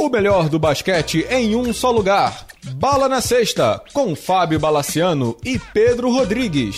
O melhor do basquete em um só lugar. Bala na Sexta, com Fábio Balaciano e Pedro Rodrigues.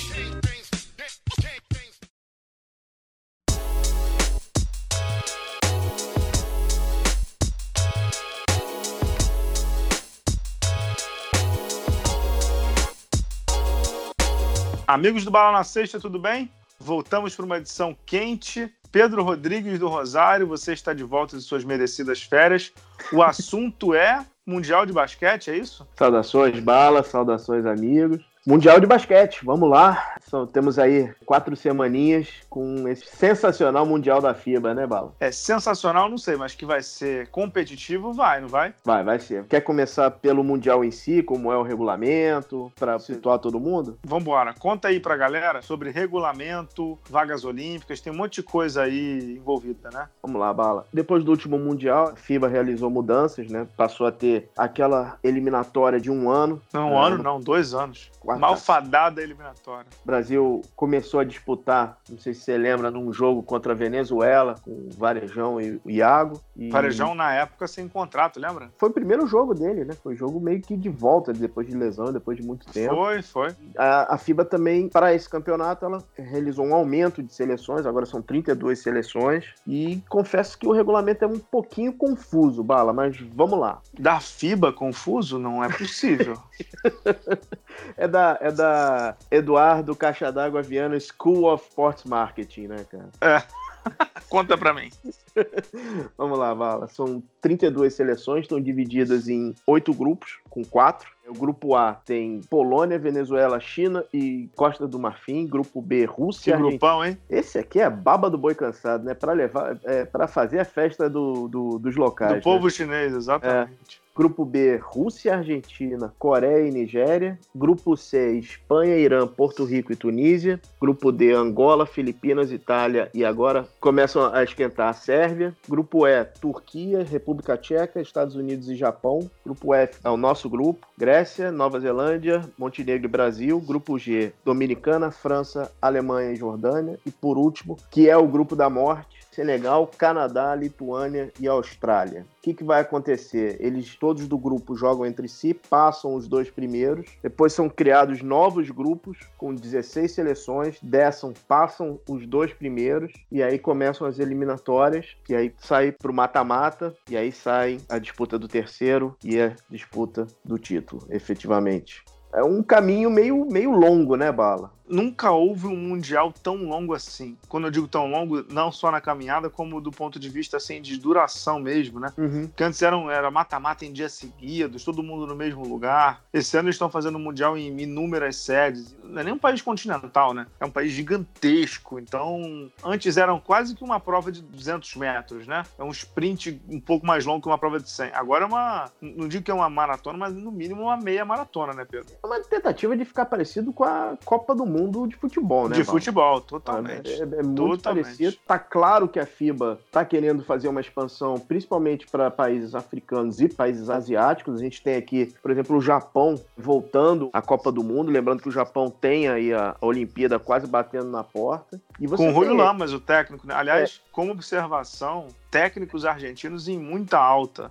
Amigos do Bala na Sexta, tudo bem? Voltamos para uma edição quente. Pedro Rodrigues do Rosário, você está de volta de suas merecidas férias. O assunto é Mundial de Basquete, é isso? Saudações, Bala, saudações, amigos. Mundial de Basquete, vamos lá. São, temos aí quatro semaninhas com esse sensacional Mundial da FIBA, né, Bala? É sensacional, não sei, mas que vai ser competitivo, vai, não vai? Vai, vai ser. Quer começar pelo Mundial em si, como é o regulamento, para situar todo mundo? Vambora. Conta aí pra galera sobre regulamento, vagas olímpicas, tem um monte de coisa aí envolvida, né? Vamos lá, Bala. Depois do último Mundial, a FIBA realizou mudanças, né? Passou a ter aquela eliminatória de um ano. Não, um né? ano não, dois anos. Quarta- Malfadada eliminatória. O Brasil começou a disputar, não sei se você lembra, num jogo contra a Venezuela, com o Varejão e o Iago. E Varejão, na época, sem contrato, lembra? Foi o primeiro jogo dele, né? Foi um jogo meio que de volta, depois de lesão, depois de muito tempo. Foi, foi. A, a FIBA também, para esse campeonato, ela realizou um aumento de seleções, agora são 32 seleções. E confesso que o regulamento é um pouquinho confuso, Bala, mas vamos lá. Da FIBA confuso? Não é possível. É da, é da Eduardo Caixa d'Água Viana School of Sports Marketing, né, cara? Conta pra mim. Vamos lá, Vala. São 32 seleções, estão divididas em oito grupos, com quatro. O grupo A tem Polônia, Venezuela, China e Costa do Marfim. Grupo B, Que Rússia, Argentina. grupão, hein? Esse aqui é baba do boi cansado, né? Para levar, é, para fazer a festa do, do- dos locais. Do né? povo chinês, exatamente. Grupo B, Rússia, Argentina, Coreia e Nigéria. Grupo C, Espanha, Irã, Porto Rico e Tunísia. Grupo D, Angola, Filipinas, Itália e agora começam a esquentar a Sérvia. Grupo E, Turquia, República Tcheca, Estados Unidos e Japão. Grupo F é o nosso grupo. Grécia, Nova Zelândia, Montenegro e Brasil. Grupo G, Dominicana, França, Alemanha e Jordânia. E por último, que é o grupo da morte, Senegal, Canadá, Lituânia e Austrália. O que, que vai acontecer? Eles todos do grupo jogam entre si, passam os dois primeiros, depois são criados novos grupos com 16 seleções, dessam, passam os dois primeiros e aí começam as eliminatórias, e aí sai pro mata-mata e aí sai a disputa do terceiro e a disputa do título, efetivamente. É um caminho meio, meio longo, né, Bala? Nunca houve um mundial tão longo assim. Quando eu digo tão longo, não só na caminhada, como do ponto de vista assim de duração mesmo, né? Uhum. Porque antes eram, era mata-mata em dias seguidos, todo mundo no mesmo lugar. Esse ano eles estão fazendo mundial em inúmeras sedes. Não é nem um país continental, né? É um país gigantesco. Então, antes eram quase que uma prova de 200 metros, né? É um sprint um pouco mais longo que uma prova de 100. Agora é uma, não digo que é uma maratona, mas no mínimo uma meia maratona, né, Pedro? É uma tentativa de ficar parecido com a Copa do Mundo de futebol, né? de futebol, totalmente. É, é muito Totalmente. parecido. Tá claro que a FIBA tá querendo fazer uma expansão, principalmente para países africanos e países asiáticos. A gente tem aqui, por exemplo, o Japão voltando à Copa do Mundo. Lembrando que o Japão tem aí a Olimpíada quase batendo na porta. E você Com o Rui tem- Lamas, o técnico. né? Aliás, como observação, técnicos argentinos em muita alta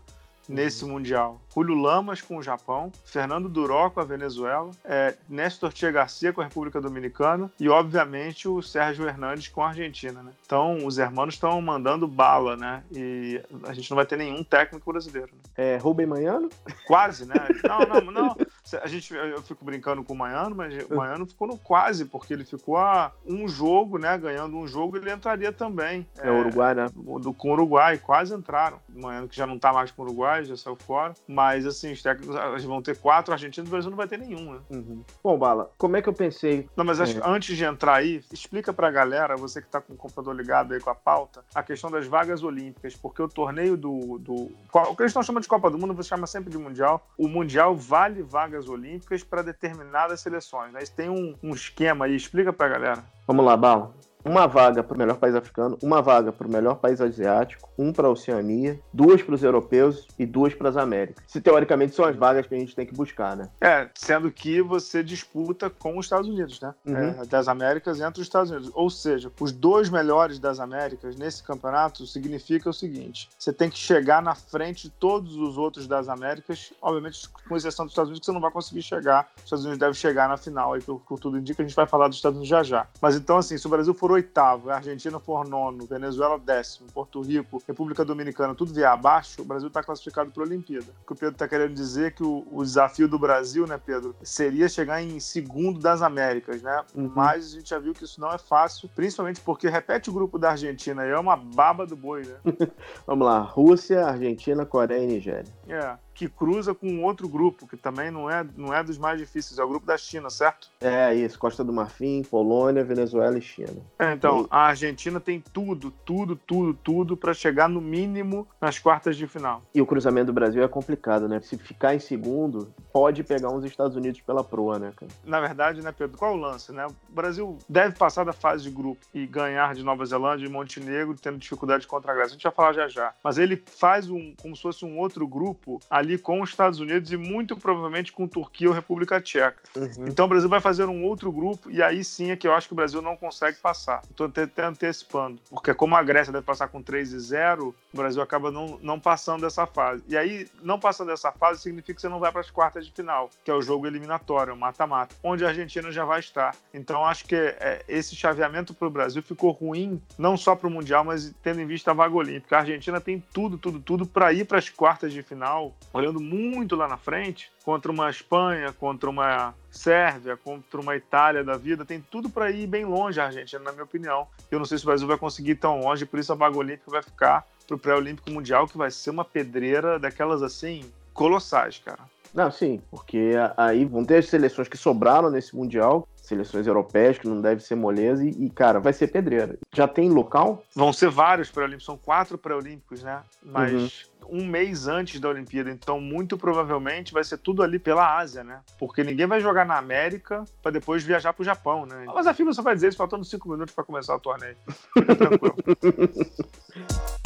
nesse Mundial. Julio Lamas com o Japão, Fernando Duró com a Venezuela, é, Néstor Tia Garcia com a República Dominicana e, obviamente, o Sérgio Hernandes com a Argentina. Né? Então, os hermanos estão mandando bala, né? E a gente não vai ter nenhum técnico brasileiro. né? É, Rubem Manhano? Quase, né? Não, não, não. A gente, eu fico brincando com o Maiano, mas o Maiano ficou no quase, porque ele ficou a um jogo, né? Ganhando um jogo, ele entraria também. É, o Uruguai, né? do, com o Uruguai, quase entraram. O Maiano que já não tá mais com o Uruguai, já saiu fora. Mas, assim, os técnicos eles vão ter quatro argentinos, o Brasil não vai ter nenhum, né? Uhum. Bom, Bala, como é que eu pensei? Não, mas acho É. antes de entrar aí, explica pra galera, você que tá com o computador ligado aí com a pauta, a questão das vagas olímpicas, porque o torneio do. do o que eles estão chamando de Copa do Mundo, você chama sempre de Mundial. O Mundial vale vagas olímpicas para determinadas seleções, né? Isso tem um, um esquema aí, explica pra galera. Vamos lá, Bala. Uma vaga para o melhor país africano, uma vaga para o melhor país asiático, um para a Oceania, duas para os europeus e duas para as Américas. Se teoricamente são as vagas que a gente tem que buscar, né? É, sendo que você disputa com os Estados Unidos, né? Uhum. É, das Américas entre os Estados Unidos. Ou seja, os dois melhores das Américas nesse campeonato significa o seguinte: você tem que chegar na frente de todos os outros das Américas, obviamente com exceção dos Estados Unidos, que você não vai conseguir chegar. Os Estados Unidos deve chegar na final, aí, por, por tudo indica, a gente vai falar dos Estados Unidos já já. Mas então, assim, se o Brasil for oitavo, a Argentina for nono, Venezuela décimo, Porto Rico, República Dominicana, tudo vier abaixo, o Brasil está classificado para a Olimpíada. O que o Pedro está querendo dizer é que o, o, desafio do Brasil, né, Pedro, seria chegar em segundo das Américas, né? Uhum. Mas a gente já viu que isso não é fácil, principalmente porque repete o grupo da Argentina é uma baba do boi, né? Vamos lá, Rússia, Argentina, Coreia e Nigéria. É que cruza com outro grupo, que também não é, não é dos mais difíceis, é o grupo da China, certo? É, isso. Costa do Marfim, Polônia, Venezuela e China. É, então, e... a Argentina tem tudo, tudo, tudo, tudo para chegar no mínimo nas quartas de final. E o cruzamento do Brasil é complicado, né? Se ficar em segundo, pode pegar uns Estados Unidos pela proa, né, cara? Na verdade, né, Pedro, qual é o lance, né? O Brasil deve passar da fase de grupo e ganhar de Nova Zelândia e Montenegro, tendo dificuldade contra a Grécia. A gente vai falar já já. Mas ele faz um, como se fosse um outro grupo ali ali com os Estados Unidos e muito provavelmente com Turquia ou República Tcheca. Uhum. Então o Brasil vai fazer um outro grupo e aí sim é que eu acho que o Brasil não consegue passar. Estou até antecipando, porque como a Grécia deve passar com 3 e 0, o Brasil acaba não, não passando dessa fase. E aí, não passando dessa fase significa que você não vai para as quartas de final, que é o jogo eliminatório, o mata-mata, onde a Argentina já vai estar. Então acho que é, esse chaveamento para o Brasil ficou ruim, não só para o Mundial, mas tendo em vista a vaga olímpica. A Argentina tem tudo, tudo, tudo para ir para as quartas de final olhando muito lá na frente, contra uma Espanha, contra uma Sérvia, contra uma Itália da vida, tem tudo para ir bem longe a Argentina, na minha opinião. Eu não sei se o Brasil vai conseguir ir tão longe, por isso a vaga olímpica vai ficar para o pré-olímpico mundial, que vai ser uma pedreira daquelas assim colossais, cara. Não, sim, porque aí vão ter as seleções que sobraram nesse Mundial, seleções europeias, que não deve ser moleza, e, e, cara, vai ser pedreira. Já tem local? Vão ser vários pré-olímpicos, são quatro pré-olímpicos, né? Mas uhum. um mês antes da Olimpíada, então muito provavelmente vai ser tudo ali pela Ásia, né? Porque ninguém vai jogar na América para depois viajar pro Japão, né? Mas a FIBA só vai dizer isso faltando cinco minutos para começar o torneio. Fica tranquilo.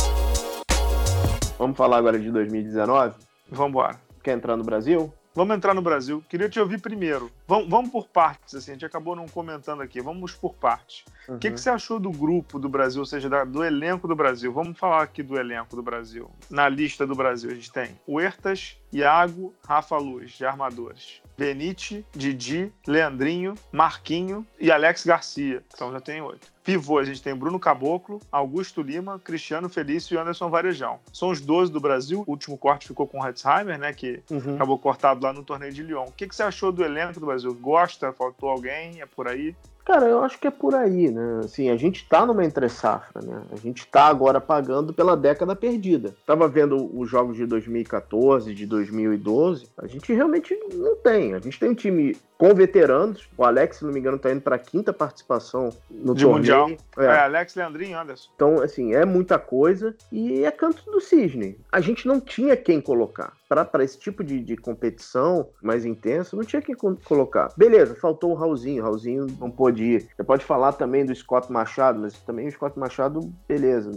Vamos falar agora de 2019? Vamos embora. Quer entrar no Brasil? Vamos entrar no Brasil. Queria te ouvir primeiro. Vamos, vamos por partes, assim, a gente acabou não comentando aqui. Vamos por partes. O uhum. que, que você achou do grupo do Brasil, ou seja, da, do elenco do Brasil? Vamos falar aqui do elenco do Brasil. Na lista do Brasil, a gente tem Huertas, Iago, Rafa Luz, de armadores. Benite, Didi, Leandrinho, Marquinho e Alex Garcia. Então já tem oito. Pivô, a gente tem Bruno Caboclo, Augusto Lima, Cristiano Felício e Anderson Varejão. São os 12 do Brasil. O último corte ficou com o Hetzheimer, né? Que uhum. acabou cortado lá no torneio de Lyon. O que, que você achou do elenco do Brasil? Gosta? Faltou alguém? É por aí? Cara, eu acho que é por aí, né? Assim, a gente tá numa entre-safra, né? A gente tá agora pagando pela década perdida. Tava vendo os jogos de 2014, de 2012, a gente realmente não tem. A gente tem um time com veteranos. O Alex, se não me engano, tá indo para quinta participação no de torneio. Mundial. É. é, Alex, Leandrinho Anderson. Então, assim, é muita coisa e é canto do cisne. A gente não tinha quem colocar. Para esse tipo de, de, competição mais intensa, não tinha quem colocar. Beleza, faltou o Raulzinho. O Raulzinho não pôde ir. Você pode falar também do Scott Machado, mas também o Scott Machado, beleza,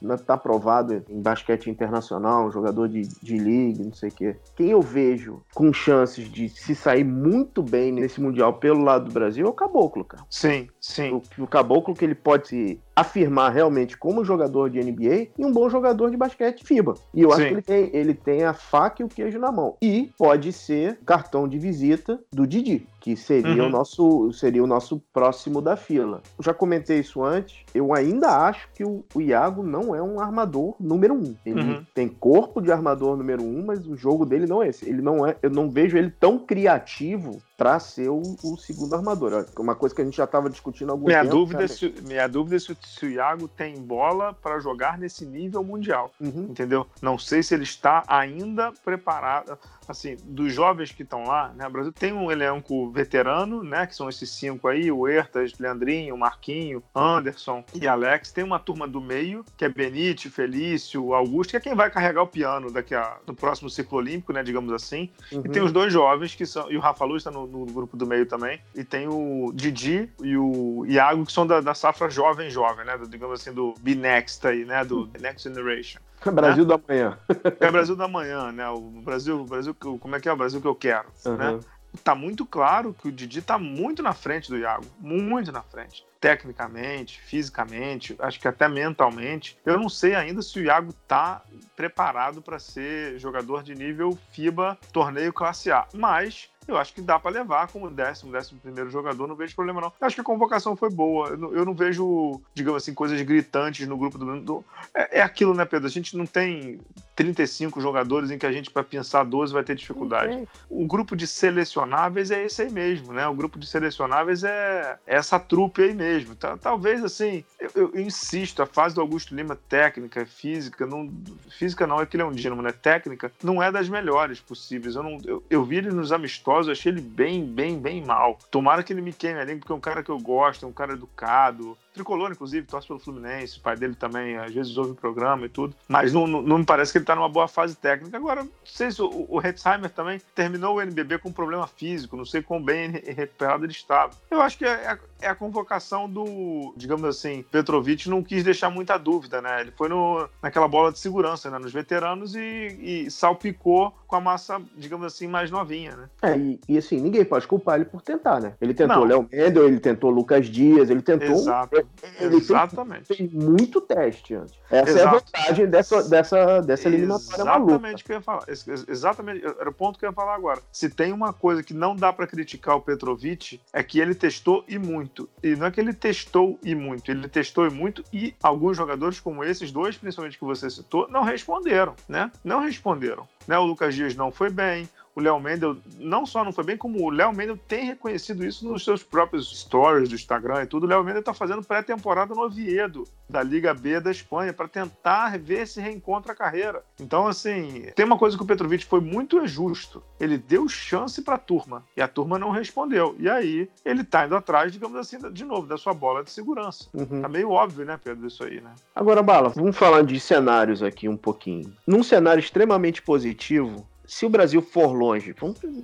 não está aprovado em basquete internacional, um jogador de, de league, não sei o quê. Quem eu vejo com chances de se sair muito bem bem nesse Mundial pelo lado do Brasil é o Caboclo, cara. Sim, sim. O, o Caboclo que ele pode se afirmar realmente como jogador de NBA e um bom jogador de basquete FIBA. E eu sim. acho que ele tem, ele tem a faca e o queijo na mão. E pode ser cartão de visita do Didi que seria uhum. o nosso seria o nosso próximo da fila. Eu já comentei isso antes. Eu ainda acho que o, o Iago não é um armador número um. Ele uhum. tem corpo de armador número um, mas o jogo dele não é esse. Ele não é. Eu não vejo ele tão criativo para ser o, o, segundo armador. Uma coisa que a gente já estava discutindo há algum minha tempo. Dúvida é se, minha dúvida é se, se o Iago tem bola para jogar nesse nível mundial. Uhum. Entendeu? Não sei se ele está ainda preparado assim, dos jovens que estão lá, né? O Brasil tem um elenco veterano, né? Que são esses cinco aí, o Ertas, Leandrinho, Marquinho, Anderson e Alex. Tem uma turma do meio, que é Benite, Felício, Augusto, que é quem vai carregar o piano daqui a, no próximo ciclo olímpico, né? Digamos assim. Uhum. E tem os dois jovens, que são. E o Rafa Luz está no, no grupo do meio também. E tem o Didi e o Iago, que são da, da safra jovem, jovem, né? Do, digamos assim, do Be Next aí, né? Do Next Generation. Brasil né? da manhã. É Brasil da manhã, né? O Brasil, o Brasil, como é que é o Brasil que eu quero, uhum. né? Tá muito claro que o Didi tá muito na frente do Iago, muito na frente tecnicamente, fisicamente, acho que até mentalmente. Eu não sei ainda se o Iago está preparado para ser jogador de nível FIBA torneio classe A, mas eu acho que dá para levar como décimo, décimo primeiro jogador, não vejo problema não. Eu acho que a convocação foi boa, eu não, eu não vejo, digamos assim, coisas gritantes no grupo do... do é, é, aquilo, né, Pedro? A gente não tem 35 jogadores em que a gente, para pensar 12, vai ter dificuldade. O grupo de selecionáveis é esse aí mesmo, né? O grupo de selecionáveis é, é essa trupe aí mesmo. Talvez, assim, eu, eu, insisto, a fase do Augusto Lima técnica, física, não, física não, é que ele é um dínamo, né? Técnica, não é das melhores possíveis. Eu, não, eu, eu vi ele nos amistosos, achei ele bem, bem, bem mal. Tomara que ele me queime ali, porque é um cara que eu gosto, é um cara educado, tricolor, inclusive, torce pelo Fluminense, o pai dele também às vezes ouve o programa e tudo, mas não, não, não me parece que ele está numa boa fase técnica. Agora, não sei se o, o Hetzheimer também terminou o NBB com um problema físico, não sei quão bem recuperado ele estava. Eu acho que é, é, é, a convocação do, digamos assim, Petrovic não quis deixar muita dúvida, né? Ele foi no, naquela bola de segurança, né? Nos veteranos e, e salpicou com a massa, digamos assim, mais novinha, né? É, e, e assim, ninguém pode culpar ele por tentar, né? Ele tentou Léo Mendel, ele tentou Lucas Dias, ele tentou. Exato. Exatamente. Fez, fez, muito teste antes. Essa Exato. é a vantagem dessa, dessa, dessa eliminatória Exatamente o que eu ia falar. Exatamente, era o ponto que eu ia falar agora. Se tem uma coisa que não dá para criticar o Petrovic, é que ele testou e muito. E não é que ele testou e muito, ele testou e muito e alguns jogadores como esses dois, principalmente que você citou, não responderam, né? Não responderam. Né? O Lucas Dias não foi bem, o Léo Mendel não só não foi bem, como o Léo Mendel tem reconhecido isso nos seus próprios stories do Instagram e tudo. O Léo Mendel está fazendo pré-temporada no Oviedo, da Liga B da Espanha, para tentar ver se reencontra a carreira. Então, assim, tem uma coisa que o Petrovic foi muito justo. Ele deu chance para a turma e a turma não respondeu. E aí ele está indo atrás, digamos assim, de novo, da sua bola de segurança. Uhum. Tá meio óbvio, né, Pedro, isso aí, né? Agora, Bala, vamos falar de cenários aqui um pouquinho. Num cenário extremamente positivo, se o Brasil for longe,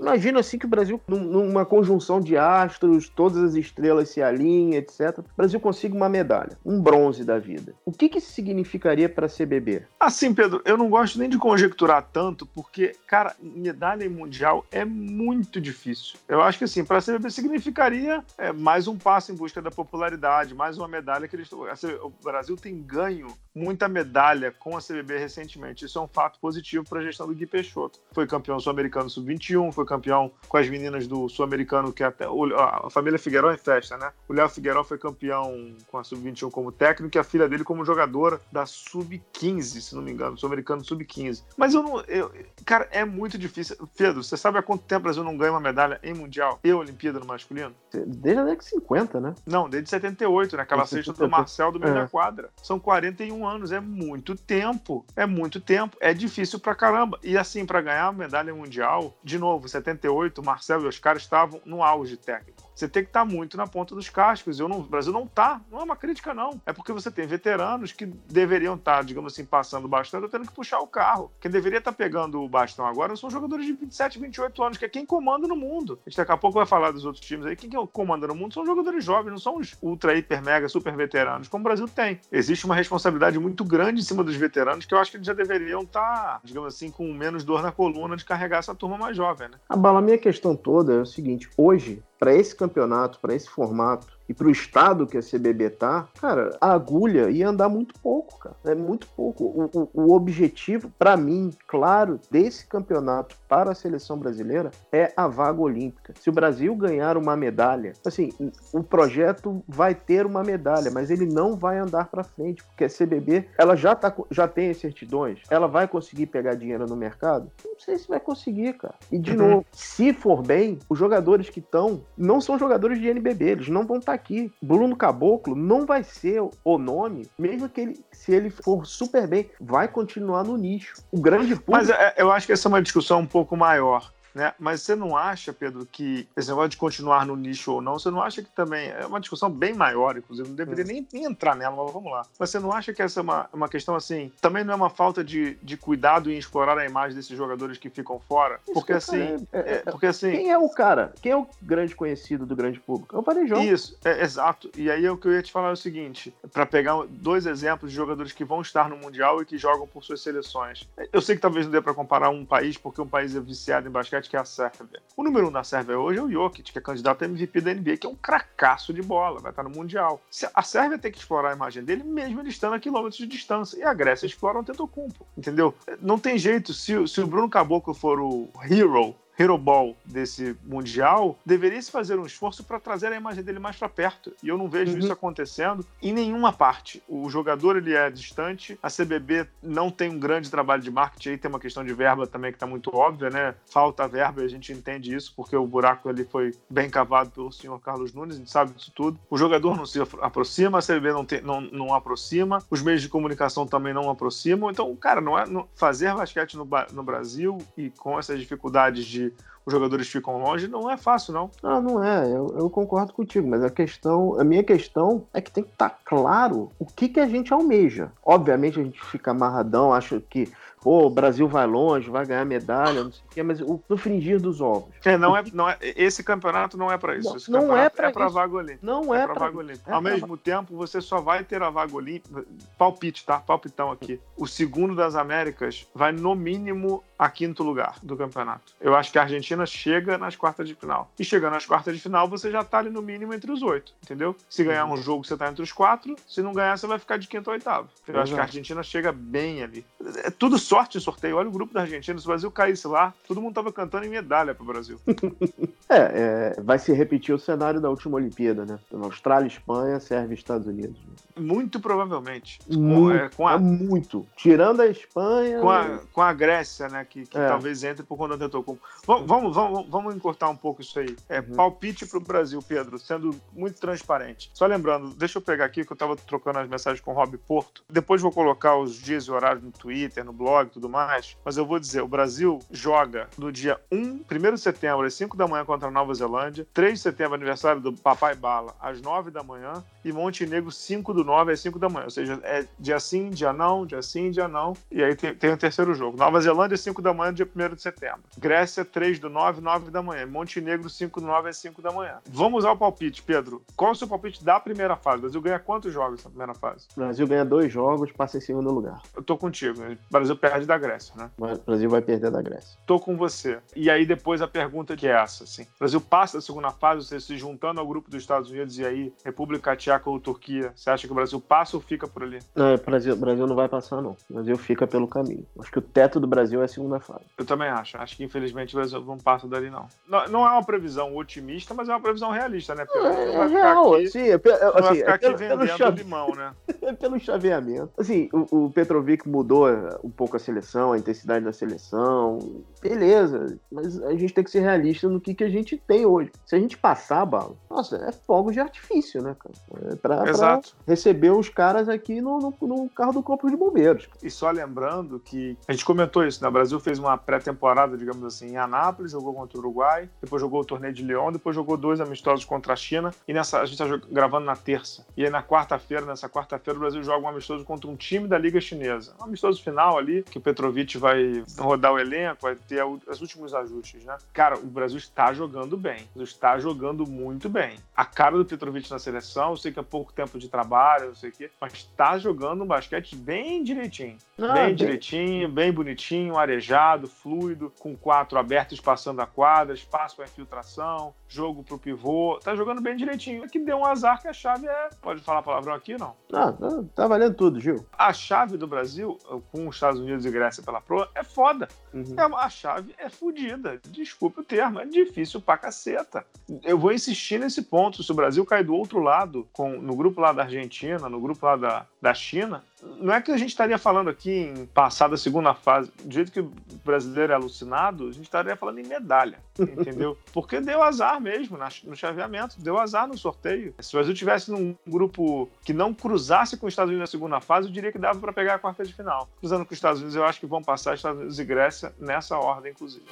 imagina assim que o Brasil, numa conjunção de astros, todas as estrelas se alinham, etc., o Brasil consiga uma medalha, um bronze da vida. O que, que isso significaria para a CBB? Assim, Pedro, eu não gosto nem de conjecturar tanto, porque, cara, medalha em mundial é muito difícil. Eu acho que, assim, para a CBB significaria é, mais um passo em busca da popularidade, mais uma medalha que eles. O Brasil tem ganho muita medalha com a CBB recentemente. Isso é um fato positivo para a gestão do Gui Peixoto foi campeão sul-americano sub-21, foi campeão com as meninas do sul-americano, que até a família Figueiró em festa, né? O Léo Figueiró foi campeão com a sub-21 como técnico e a filha dele como jogadora da sub-15, se não me engano, sul-americano sub-15. Mas eu não. Eu, cara, é muito difícil. Pedro, você sabe há quanto tempo o Brasil não ganha uma medalha em Mundial e Olimpíada no masculino? Desde a década de 50, né? Não, desde 78, naquela sexta do Marcel do meio é. da quadra. São 41 anos, é muito tempo. É muito tempo. É difícil pra caramba. E assim, para ganhar a medalha mundial, de novo, 78, Marcelo e Oscar estavam no auge técnico você tem que estar tá muito na ponta dos cascos. Não, o Brasil não está, não é uma crítica, não. É porque você tem veteranos que deveriam estar, tá, digamos assim, passando o bastão, tendo que puxar o carro. Quem deveria estar tá pegando o bastão agora são jogadores de 27, 28 anos, que é quem comanda no mundo. A gente daqui a pouco vai falar dos outros times aí. Quem que comanda no mundo são jogadores jovens, não são os ultra, hiper, mega, super veteranos, como o Brasil tem. Existe uma responsabilidade muito grande em cima dos veteranos que eu acho que eles já deveriam estar, digamos assim, com menos dor na coluna de carregar essa turma mais jovem, né? A bala, minha questão toda é o seguinte: hoje, para esse campeonato, para esse formato, e pro estado que a CBB tá, cara, a agulha ia andar muito pouco, cara. É muito pouco. O, o, o objetivo, para mim, claro, desse campeonato para a seleção brasileira é a vaga olímpica. Se o Brasil ganhar uma medalha, assim, o projeto vai ter uma medalha, mas ele não vai andar para frente, porque a CBB, ela já, tá, já tem as certidões, ela vai conseguir pegar dinheiro no mercado? Não sei se vai conseguir, cara. E, de uhum. novo, se for bem, os jogadores que estão não são jogadores de NBB, eles não vão estar aqui. Bruno Caboclo não vai ser o nome, mesmo que ele, se ele for super bem, vai continuar no nicho. O grande ponto. Mas é, eu acho que essa é uma discussão um pouco maior né? Mas você não acha, Pedro, que esse negócio de continuar no nicho ou não, você não acha que também é uma discussão bem maior, inclusive, não deveria nem, nem entrar nela, mas vamos lá. Mas você não acha que essa é uma, uma questão assim, também não é uma falta de, de cuidado em explorar a imagem desses jogadores que ficam fora? Porque assim, é, é, porque assim. Quem é o cara? Quem é o grande conhecido do grande público? É o Varejão. Isso, é, exato. E aí o que eu ia te falar é o seguinte: para pegar dois exemplos de jogadores que vão estar no Mundial e que jogam por suas seleções. Eu sei que talvez não dê para comparar um país, porque um país é viciado em basquete, que é a Sérvia. O número um da Sérvia hoje é o Jokic, que é candidato a MVP da NBA, que é um cracaço de bola, vai estar no Mundial. A Sérvia tem que explorar a imagem dele, mesmo ele estando a quilômetros de distância. E a Grécia explora o Tetocumpo, entendeu? Não tem jeito. Se, se o Bruno Caboclo for o hero Hero Ball desse Mundial, deveria se fazer um esforço para trazer a imagem dele mais para perto. E eu não vejo uhum. isso acontecendo em nenhuma parte. O jogador ele é distante, a CBB não tem um grande trabalho de marketing, aí tem uma questão de verba também que está muito óbvia, né? Falta verba e a gente entende isso, porque o buraco ali foi bem cavado pelo senhor Carlos Nunes, a gente sabe disso tudo. O jogador não se aproxima, a CBB não, tem, não, não aproxima, os meios de comunicação também não aproximam. Então, cara, não é não, fazer basquete no, no Brasil e com essas dificuldades de os jogadores ficam longe, não é fácil, não. Ah, não é, eu, eu, concordo contigo, mas a questão, a minha questão é que tem que estar tá claro o que, que a gente almeja. Obviamente a gente fica amarradão, acho que pô, o Brasil vai longe, vai ganhar medalha, não sei o quê, mas o, no fringir dos ovos. É, não é, não é, esse campeonato não é para isso. Esse não, não é para é para vaga olímpica. Não é, é para vaga olímpica. É Ao mesmo tempo, você só vai ter a vaga olímpica, palpite, tá? Palpitão aqui. O segundo das Américas vai no mínimo a quinto lugar do campeonato. Eu acho que a Argentina chega nas quartas de final. E chegando nas quartas de final, você já tá ali no mínimo entre os oito, entendeu? Se ganhar um jogo, você tá entre os quatro. Se não ganhar, você vai ficar de quinto ou oitavo. Eu Exato. acho que a Argentina chega bem ali. É tudo só sorte em sorteio. Olha o grupo da Argentina. Se o Brasil caísse lá, todo mundo tava cantando em medalha pro Brasil. é, é, vai se repetir o cenário da última Olimpíada, né? Austrália, Espanha, Sérvia e Estados Unidos. Muito provavelmente. Muito, com, é, com a, muito. Tirando a Espanha. Com a, com a Grécia, né? Que, que é. talvez entre por conta do Antetokounmpo. Vamos, vamos, vamos, vamos encurtar um pouco isso aí. É, uhum. Palpite pro Brasil, Pedro, sendo muito transparente. Só lembrando, deixa eu pegar aqui que eu tava trocando as mensagens com o Rob Porto. Depois vou colocar os dias e horários no Twitter, no blog e tudo mais. Mas eu vou dizer, o Brasil joga no dia 1, 1 de setembro, às 5 da manhã contra a Nova Zelândia. 3 de setembro, aniversário do Papai Bala, às 9 da manhã. E Montenegro, 5 do 9 às 5 da manhã. Ou seja, é dia sim, dia não, dia sim, dia não. E aí tem, tem o terceiro jogo. Nova Zelândia, 5 da manhã, dia 1 de setembro. Grécia, 3 do 9, 9 da manhã. Montenegro, 5 do 9 às 5 da manhã. Vamos usar o palpite, Pedro. Qual é o seu palpite da primeira fase? O Brasil ganha quantos jogos na primeira fase? O Brasil ganha dois jogos, passa em segundo lugar. Eu tô contigo. O Brasil perde da Grécia, né? O Brasil vai perder da Grécia. Tô com você. E aí depois a pergunta que é essa, assim. O Brasil passa da segunda fase, você se juntando ao grupo dos Estados Unidos e aí República Tcheca ou Turquia, você acha que o Brasil passa ou fica por ali? Não, o Brasil, Brasil não vai passar, não. O Brasil fica pelo caminho. Acho que o teto do Brasil é a segunda fase. Eu também acho. Acho que infelizmente o Brasil não passa dali, não. Não, não é uma previsão otimista, mas é uma previsão realista, né? É, é real, aqui, assim, é, assim, vai ficar aqui vendendo chave... limão, né? pelo chaveamento. Assim, o, o Petrovic mudou um pouco a seleção, a intensidade da seleção. Beleza, mas a gente tem que ser realista no que, que a gente tem hoje. Se a gente passar, bala, nossa, é fogo de artifício, né, cara? É pra, Exato. Pra receber os caras aqui no, no, no, carro do Corpo de Bombeiros. E só lembrando que a gente comentou isso, né? O Brasil fez uma pré-temporada, digamos assim, em Anápolis, jogou contra o Uruguai, depois jogou o torneio de Lyon, depois jogou dois amistosos contra a China, e nessa a gente tá gravando na terça. E aí na quarta-feira, nessa quarta-feira, o Brasil joga um amistoso contra um time da Liga Chinesa. Um amistoso final ali, que o Petrovic vai rodar o elenco, vai ter os últimos ajustes, né? Cara, o Brasil está jogando bem. O Brasil está jogando muito bem. A cara do Petrovic na seleção, eu sei que é pouco tempo de trabalho, não sei o quê, mas está jogando um basquete bem direitinho. Ah, bem, bem direitinho, bem bonitinho, arejado, fluido, com quatro abertos passando a quadra, espaço para infiltração, jogo pro pivô. Tá jogando bem direitinho. É que deu um azar que a chave é. Pode falar palavrão aqui, não? Ah, tá, tá valendo tudo, Gil. A chave do Brasil, com os Estados Unidos e Grécia pela Pro, é foda. Uhum. É, a chave é fodida. Desculpe o termo, é difícil pra caceta. Eu vou insistir nesse ponto. Se o Brasil cair do outro lado, com, no grupo lá da Argentina, no grupo lá da, da China, não é que a gente estaria falando aqui em passar da segunda fase, do jeito que o brasileiro é alucinado, a gente estaria falando em medalha, entendeu? Porque deu azar mesmo no chaveamento, deu azar no sorteio. Se o Brasil tivesse num grupo que não cruzasse com os Estados Unidos na segunda fase, eu diria que dava para pegar a quarta de final. Cruzando com os Estados Unidos, eu acho que vão passar Estados Unidos e Grécia nessa ordem, inclusive.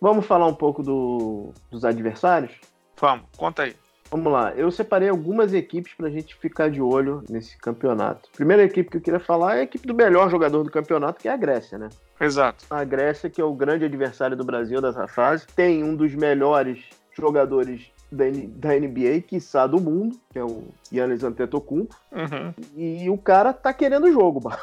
Vamos falar um pouco do, dos adversários? Vamos, conta aí. Vamos lá, eu separei algumas equipes para a gente ficar de olho nesse campeonato. A primeira equipe que eu queria falar é a equipe do melhor jogador do campeonato, que é a Grécia, né? Exato. A Grécia, que é o grande adversário do Brasil dessa fase, tem um dos melhores jogadores da, da NBA, quiçá do mundo, que é o Yannis Antetokounmpo. Uhum. E o cara tá querendo o jogo, mano.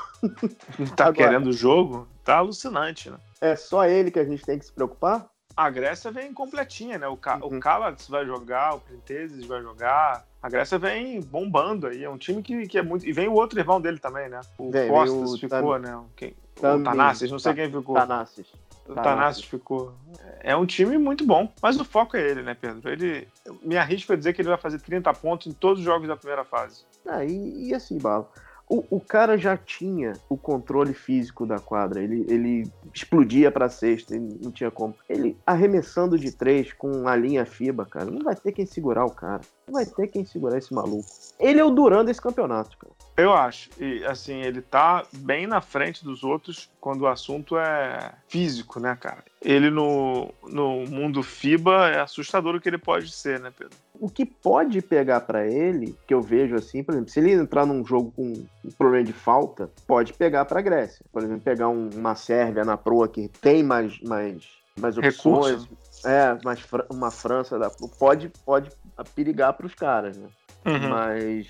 Tá Agora. querendo o jogo? Tá alucinante, né? É só ele que a gente tem que se preocupar? A Grécia vem completinha, né? O, Ka Uhum. o vai jogar, o Printezes vai jogar. A Grécia vem bombando aí. É um time que, que é muito. E vem o outro irmão dele também, né? O Vem, Costas o ficou, Tam- né? O Quem? O. Tanassis, não sei quem ficou. Tanassis. O Tanassis ficou. É um time muito bom. Mas o foco é ele, né, Pedro? Ele. Me arrisco a dizer que ele vai fazer 30 pontos em todos os jogos da primeira fase. Ah, e, e assim, Bala, o, o cara já tinha o controle físico da quadra, ele, ele explodia pra ele não tinha como. Ele arremessando de três com a linha FIBA, cara, não vai ter quem segurar o cara. Não vai ter quem segurar esse maluco. Ele é o Duran desse campeonato, cara. Eu acho. E assim, ele tá bem na frente dos outros quando o assunto é físico, né, cara? Ele no, no mundo FIBA é assustador o que ele pode ser, né, Pedro? O que pode pegar pra ele, que eu vejo assim, por exemplo, se ele entrar num jogo com um problema de falta, pode pegar pra Grécia. Por exemplo, pegar um- uma Sérvia na proa que tem mais, mais, mais opções. Recurso. É, mais Fra- uma França da, pode, pode perigar pros caras, né? Uhum. Mas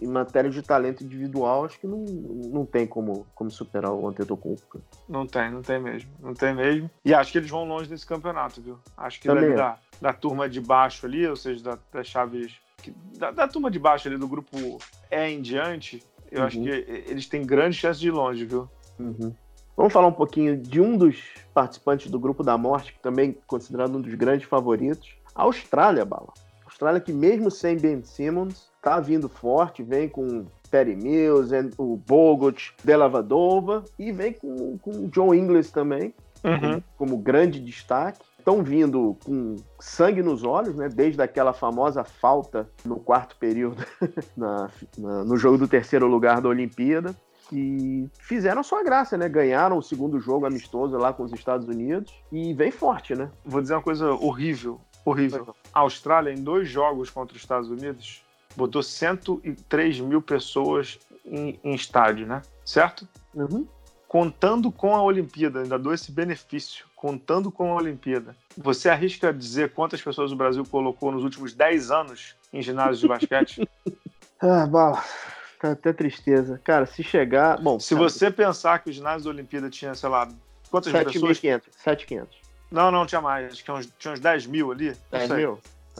em matéria de talento individual, acho que não, não tem como, como superar o Antetokounmpo. cara. Não tem, não tem mesmo. Não tem mesmo. E acho que eles vão longe nesse campeonato, viu? Acho que Também é. da, da turma de baixo ali, ou seja, da, das chaves. que- Da, da turma de baixo ali do grupo E em diante, eu Uhum. acho que eles têm grande chance de ir longe, viu? Vamos falar um pouquinho de um dos participantes do grupo da morte, que também é considerado um dos grandes favoritos, a Austrália, Bala. A Austrália que mesmo sem Ben Simmons, tá vindo forte, vem com Perry Mills, o Bogut, Delavadova, e vem com, com o John Ingles também, como, como grande destaque. Estão vindo com sangue nos olhos, né? Desde aquela famosa falta no quarto período na- na- no jogo do terceiro lugar da Olimpíada. Que fizeram a sua graça, né? Ganharam o segundo jogo amistoso lá com os Estados Unidos e vem forte, né? Vou dizer uma coisa horrível, horrível. A Austrália, em dois jogos contra os Estados Unidos, botou 103 mil pessoas em, em estádio, né? Certo? Uhum. Contando com a Olimpíada, ainda dou esse benefício, contando com a Olimpíada. Você arrisca dizer quantas pessoas o Brasil colocou nos últimos 10 anos em ginásio de basquete? Ah, bala. Tá até tristeza. Cara, se chegar. Bom, Se você pensar que o ginásio da Olimpíada tinha, sei lá, quantas pessoas? 7.500. 7.500. Não, não, tinha mais. Acho que tinha uns, tinha uns 10 mil ali. não 10 sei.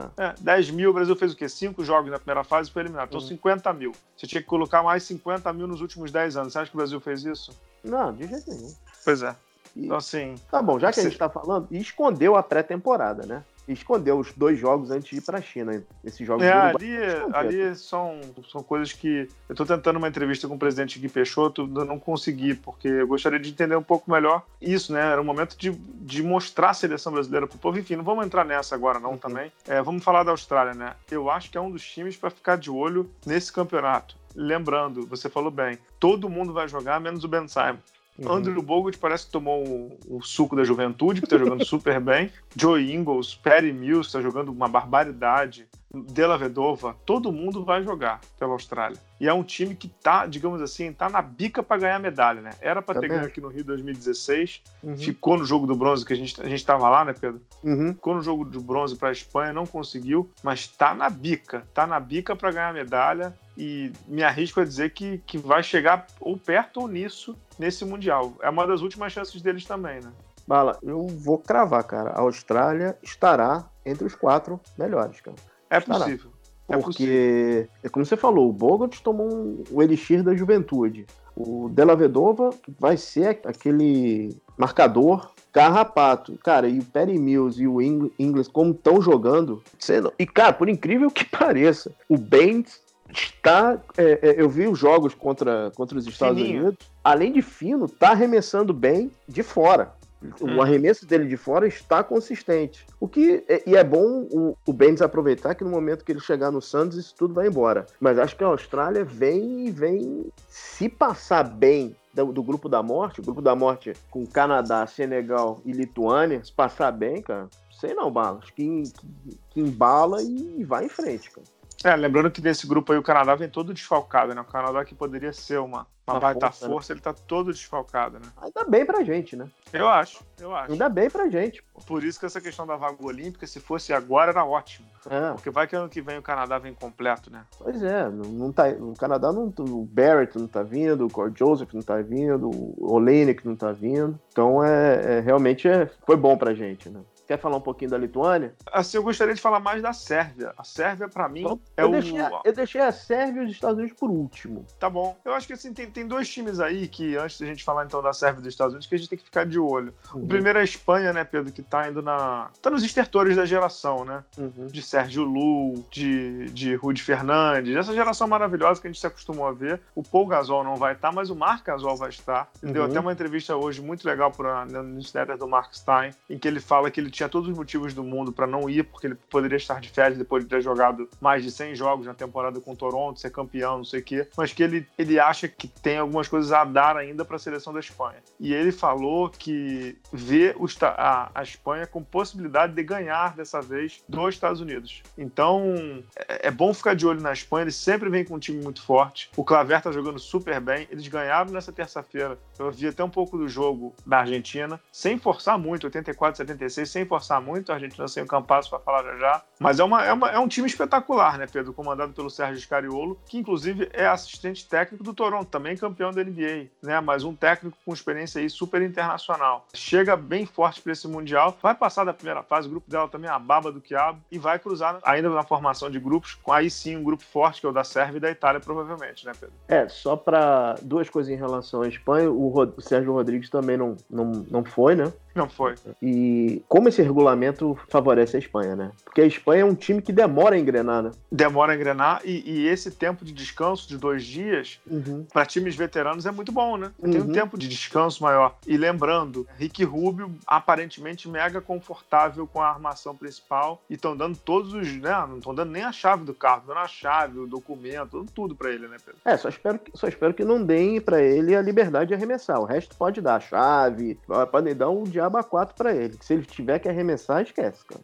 Mil? É, 10 mil, o Brasil fez o quê? Cinco jogos na primeira fase e foi eliminado. Então, Uhum. 50 mil. Você tinha que colocar mais 50 mil nos últimos 10 anos. Você acha que o Brasil fez isso? Não, de jeito nenhum. Pois é. E- Então, assim, Tá bom, já que a Você- gente tá falando, e escondeu a pré-temporada, né? Escondeu os dois jogos antes de ir pra China. Esses jogos é, do Uruguai. ali, ali são, são coisas que. Eu tô tentando uma entrevista com o presidente Gui Peixoto, não consegui, porque eu gostaria de entender um pouco melhor isso, né? Era um momento de, de mostrar a seleção brasileira pro povo. Enfim, não vamos entrar nessa agora, não, Uhum. também. É, vamos falar da Austrália, né? Eu acho que é um dos times para ficar de olho nesse campeonato. Lembrando, você falou bem, todo mundo vai jogar, menos o Ben Simon. Uhum. Andrew Bogut parece que tomou o, o suco da juventude, que tá jogando super bem. Joe Ingles, Perry Mills tá jogando uma barbaridade. Della Vedova, todo mundo vai jogar pela Austrália. E é um time que tá, digamos assim, tá na bica para ganhar medalha, né? Era para ter Também ganho aqui no Rio 2016, Uhum. ficou no jogo do bronze que a gente a gente tava lá, né, Pedro? Uhum. Ficou no jogo do bronze para a Espanha, não conseguiu, mas tá na bica, tá na bica para ganhar medalha e me arrisco a dizer que, que vai chegar ou perto ou nisso nesse mundial. É uma das últimas chances deles também, né? Bala, eu vou cravar, cara. A Austrália estará entre os quatro melhores, cara. É Estará. possível. É. Porque, é como você falou, o Bogut tomou um, o elixir da juventude. O Della Vedova vai ser aquele marcador carrapato. Cara, e o Perry Mills e o Ing- Ingles, como estão jogando. não- E, cara, por incrível que pareça, o Baines está. é, é, eu vi os jogos contra, contra os Estados Fininho. Unidos. Além de fino, tá arremessando bem de fora. O Hum. arremesso dele de fora está consistente. O que é- e é bom o, o Benz aproveitar que no momento que ele chegar no Santos isso tudo vai embora. Mas acho que a Austrália vem e vem se passar bem do, do, grupo da morte, o grupo da morte com Canadá, Senegal e Lituânia, se passar bem, cara, sei não, Bala. Acho que, que, que embala e vai em frente, cara. É, lembrando que nesse grupo aí o Canadá vem todo desfalcado, né? O Canadá que poderia ser uma, uma baita força, força né? ele tá todo desfalcado, né? Ainda bem pra gente, né? Eu acho, eu acho. Ainda bem pra gente. Pô. Por isso que essa questão da vaga olímpica, se fosse agora, era ótimo. É. Porque vai que ano que vem o Canadá vem completo, né? Pois é, não, tá, o Canadá não. O Barrett não tá vindo, o Cord Joseph não tá vindo, o Olenek não tá vindo. Então é, é realmente é, foi bom pra gente, né? Quer falar um pouquinho da Lituânia? Assim, eu gostaria de falar mais da Sérvia. A Sérvia, para mim, então, é eu o. Deixei a, eu deixei a Sérvia e os Estados Unidos por último. Tá bom. Eu acho que assim, tem, tem dois times aí que, antes da gente falar então da Sérvia e dos Estados Unidos, que a gente tem que ficar de olho. Uhum. O primeiro é a Espanha, né, Pedro, que tá indo na. tá nos estertores da geração, né? Uhum. De Sérgio Lu, de, de Rudy Fernandes, essa geração maravilhosa que a gente se acostumou a ver. O Paul Gasol não vai estar, mas o Marc Gasol vai estar. Uhum. Deu até uma entrevista hoje muito legal para no newsletter do Mark Stein, em que ele fala que ele tinha todos os motivos do do mundo para não ir, porque ele poderia estar de férias depois de ter jogado mais de 100 jogos na temporada com o Toronto, ser campeão, não sei o quê, mas que ele, ele acha que tem algumas coisas a dar ainda para a seleção da Espanha. E ele falou que vê a, a Espanha com possibilidade de ganhar dessa vez dos Estados Unidos. Então é, é bom ficar de olho na Espanha, ele sempre vem com um time muito forte. O Claver tá jogando super bem, eles ganharam nessa terça-feira. Eu vi até um pouco do jogo da Argentina, sem forçar muito, 84, 76, sem forçar muito. A Argentina sem o Campasso para falar já já. Mas é, uma, é, uma, é um time espetacular, né, Pedro? Comandado pelo Sérgio Scariolo, que inclusive é assistente técnico do Toronto, também campeão da NBA, né? Mas um técnico com experiência aí super internacional. Chega bem forte para esse Mundial, vai passar da primeira fase, o grupo dela também é a baba do quiabo, e vai cruzar ainda na formação de grupos, com aí sim um grupo forte, que é o da Sérvia e da Itália, provavelmente, né, Pedro? É, só para duas coisas em relação à Espanha, o, Rod o Sérgio Rodrigues também não, não, não foi, né? Não foi. E como esse regulamento favorece a Espanha, né? Porque a Espanha é um time que demora a engrenar, né? Demora a engrenar e, e esse tempo de descanso de dois dias, uhum. para times veteranos, é muito bom, né? Tem uhum. um tempo de descanso maior. E lembrando, Rick Rubio aparentemente mega confortável com a armação principal e estão dando todos os, né? Não estão dando nem a chave do carro, dando a chave, o documento, tudo para ele, né, Pedro? É, só espero, que, só espero que não deem para ele a liberdade de arremessar. O resto pode dar a chave, podem dar um diabo a quatro pra ele. Se ele tiver que arremessar, esquece, cara.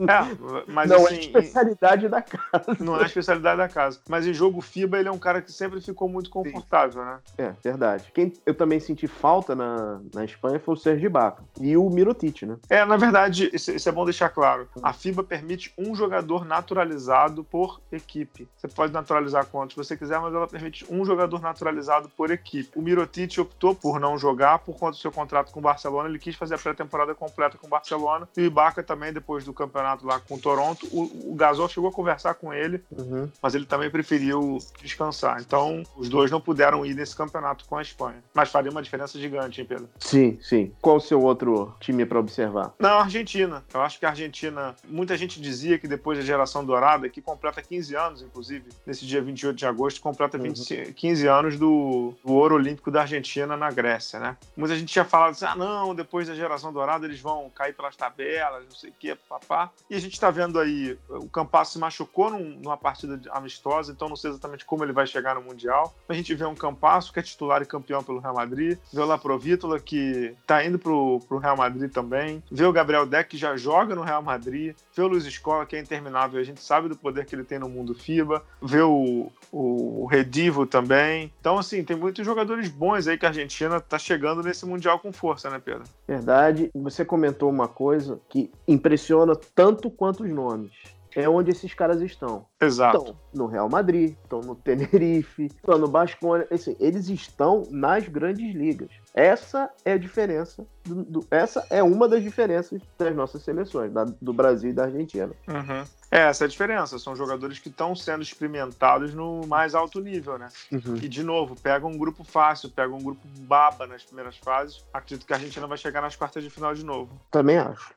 É, mas não assim, é especialidade da casa. Não é especialidade da casa. Mas em jogo FIBA, ele é um cara que sempre ficou muito confortável, né? É, verdade. Quem eu também senti falta na, na Espanha foi o Sérgio Ibaka. E o Mirotic, né? É, na verdade, isso, isso é bom deixar claro. A FIBA permite um jogador naturalizado por equipe. Você pode naturalizar quantos você quiser, mas ela permite um jogador naturalizado por equipe. O Mirotic optou por não jogar por conta do seu contrato com o Barcelona. Ele quis fazer a pré-temporada completa com o Barcelona. E o Ibaka também, depois do campeonato lá com o Toronto, o, o Gasol chegou a conversar com ele, uhum. mas ele também preferiu descansar. Então, os dois não puderam ir nesse campeonato com a Espanha. Mas faria uma diferença gigante, hein, Pedro? Sim, sim. Qual o seu outro time para observar? Não, a Argentina. Eu acho que a Argentina, muita gente dizia que depois da geração dourada, que completa 15 anos, inclusive, nesse dia 28 de agosto, completa 20, uhum. 15 anos do, do ouro olímpico da Argentina na Grécia, né? Muita gente tinha falado assim: ah, não, depois da geração dourada eles vão cair pelas tabelas, não sei o que, papá. E a gente está vendo aí, o Campasso se machucou num, numa partida amistosa, então não sei exatamente como ele vai chegar no Mundial. A gente vê um Campasso que é titular e campeão pelo Real Madrid, vê o Laprovítola que está indo pro, pro Real Madrid também, vê o Gabriel Deck que já joga no Real Madrid, vê o Luiz Escola que é interminável, a gente sabe do poder que ele tem no mundo FIBA, vê o, o, o Redivo também. Então, assim, tem muitos jogadores bons aí que a Argentina está chegando nesse Mundial com força, né, Pedro? Verdade. Você comentou uma coisa que impressiona tanto quanto os nomes. É onde esses caras estão. Exato. Estão no Real Madrid, estão no Tenerife, estão no Basconia. Assim, eles estão nas grandes ligas. Essa é a diferença. Do, do, essa é uma das diferenças das nossas seleções, da, do Brasil e da Argentina. Uhum. É, essa é a diferença. São jogadores que estão sendo experimentados no mais alto nível, né? Uhum. E, de novo, pega um grupo fácil, pega um grupo baba nas primeiras fases. Acredito que a Argentina vai chegar nas quartas de final de novo. Também acho.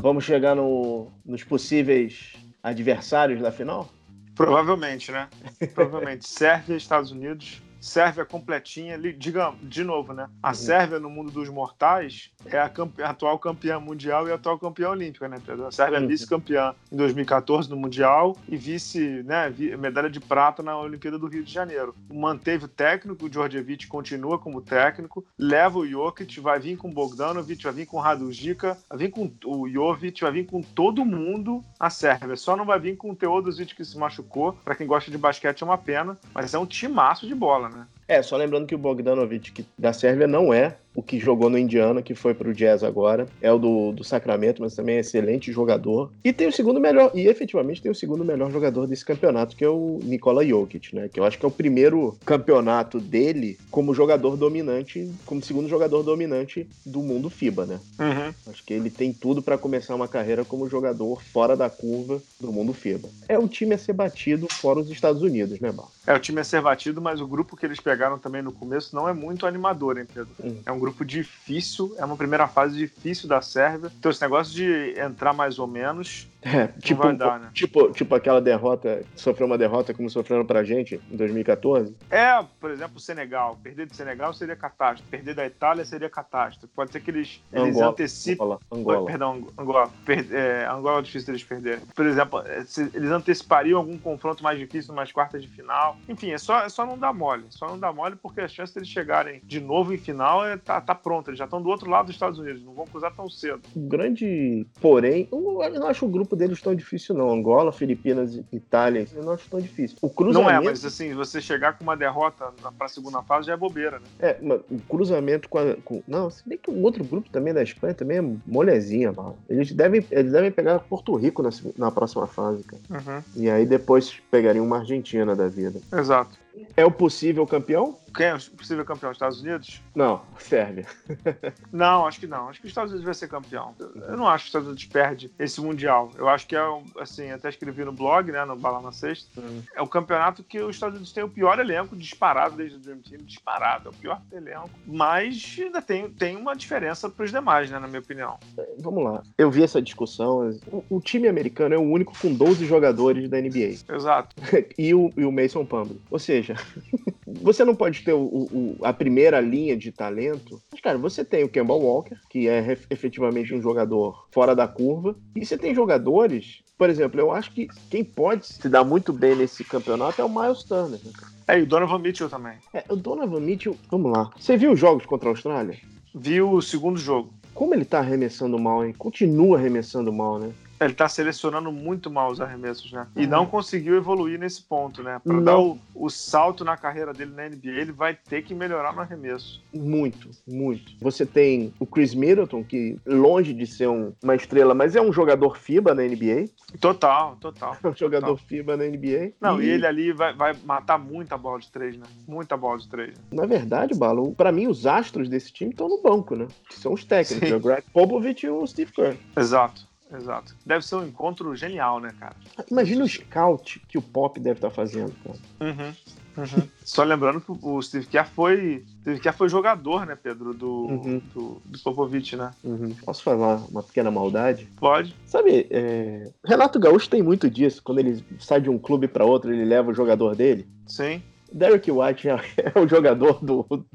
Vamos chegar no, nos possíveis adversários da final? Provavelmente, né? Provavelmente. Sérvia, Estados Unidos, Sérvia completinha, digamos, de novo, né? A uhum. Sérvia no mundo dos mortais é a, campe... atual campeã mundial e a atual campeã olímpica, né, Pedro? A Sérvia é uhum. vice-campeã em 2014 no Mundial e vice, né, medalha de prata na Olimpíada do Rio de Janeiro. Manteve o técnico, o Djordjevic continua como técnico, leva o Jokic, vai vir com o Bogdanovic, vai vir com o Radujica, vai vir com o Jovic, vai vir com todo mundo a Sérvia. Só não vai vir com o Teodosic que se machucou. Para quem gosta de basquete é uma pena, mas é um timaço de bola? É, só lembrando que o Bogdanovic da Sérvia não é o que jogou no Indiana, que foi pro Jazz agora. É o do, do Sacramento, mas também é excelente jogador. E tem o segundo melhor, e efetivamente tem o segundo melhor jogador desse campeonato, que é o Nikola Jokic, né? Que eu acho que é o primeiro campeonato dele como jogador dominante, como segundo jogador dominante do mundo FIBA, né? Uhum. Acho que ele tem tudo para começar uma carreira como jogador fora da curva do mundo FIBA. É o time a ser batido fora os Estados Unidos, né, Bar? É o time a ser batido, mas o grupo que eles pegaram também no começo não é muito animador, hein, Pedro? Uhum. É um grupo difícil, é uma primeira fase difícil da Sérvia. Então, esse negócio de entrar mais ou menos é, tipo, dar, né? tipo, tipo aquela derrota, sofreu uma derrota como sofreram pra gente em 2014? É, por exemplo, o Senegal. Perder do Senegal seria catástrofe. Perder da Itália seria catástrofe. Pode ser que eles, eles Angola, antecipem. Angola. Angola. Perdão, Angola. Per, é, Angola é difícil eles perderem. Por exemplo, é, eles antecipariam algum confronto mais difícil numas quartas de final. Enfim, é só, é só não dar mole. Só não dar mole porque a chance deles chegarem de novo em final é, tá, tá pronta. Eles já estão do outro lado dos Estados Unidos. Não vão cruzar tão cedo. O grande, porém, eu não acho o grupo deles tão difícil, não. Angola, Filipinas, Itália, eu não acho tão difícil. O cruzamento... Não é, mas assim, você chegar com uma derrota para a segunda fase já é bobeira, né? É, mas o cruzamento com, a, com... Não, se bem que o outro grupo também da Espanha também é molezinha, mano. Eles devem, eles devem pegar Porto Rico na, na próxima fase, cara. Uhum. E aí depois pegariam uma Argentina da vida. Exato. É o possível campeão? Quem é o possível campeão? Estados Unidos? Não, Sérvia. não, acho que não. Acho que os Estados Unidos vai ser campeão. Eu não acho que os Estados Unidos perde esse Mundial. Eu acho que é, assim, até escrevi no blog, né, no Bala na Sexta, hum. é o campeonato que os Estados Unidos têm o pior elenco disparado desde o Dream Team, disparado. É o pior elenco. Mas ainda tem, tem uma diferença para os demais, né, na minha opinião. Vamos lá. Eu vi essa discussão. O, o time americano é o único com 12 jogadores da NBA. Exato. e, o, e o Mason Plumlee. Ou seja, você não pode ter o, o, a primeira linha de talento. Mas, cara, você tem o Kemba Walker, que é efetivamente um jogador fora da curva. E você tem jogadores, por exemplo, eu acho que quem pode se dar muito bem nesse campeonato é o Miles Turner. Né? É, e o Donovan Mitchell também. É, o Donovan Mitchell, vamos lá. Você viu os jogos contra a Austrália? Viu o segundo jogo. Como ele tá arremessando mal, hein? Continua arremessando mal, né? Ele tá selecionando muito mal os arremessos, né? E uhum. não conseguiu evoluir nesse ponto, né? Para dar o, o, salto na carreira dele na NBA, ele vai ter que melhorar no arremesso. Muito, muito. Você tem o Chris Middleton, que longe de ser um, uma estrela, mas é um jogador FIBA na NBA. Total, total. É um jogador total. FIBA na NBA. Não, e... e, ele ali vai, vai matar muita bola de três, né? Muita bola de três. Né? Na verdade, Balo, para mim, os astros desse time estão no banco, né? Que são os técnicos, Sim. o Greg Popovich e o Steve Kerr. Exato. Exato. Deve ser um encontro genial, né, cara? Imagina o scout que o Pop deve estar tá fazendo, cara. Uhum. Uhum. Só lembrando que o Steve Kerr foi, Steve Kerr foi jogador, né, Pedro, do, uhum. do, do Popovich, né? Uhum. Posso falar uma pequena maldade? Pode. Sabe, é... Renato Gaúcho tem muito disso. Quando ele sai de um clube para outro, ele leva o jogador dele. Sim. Derek White é, é o jogador do, do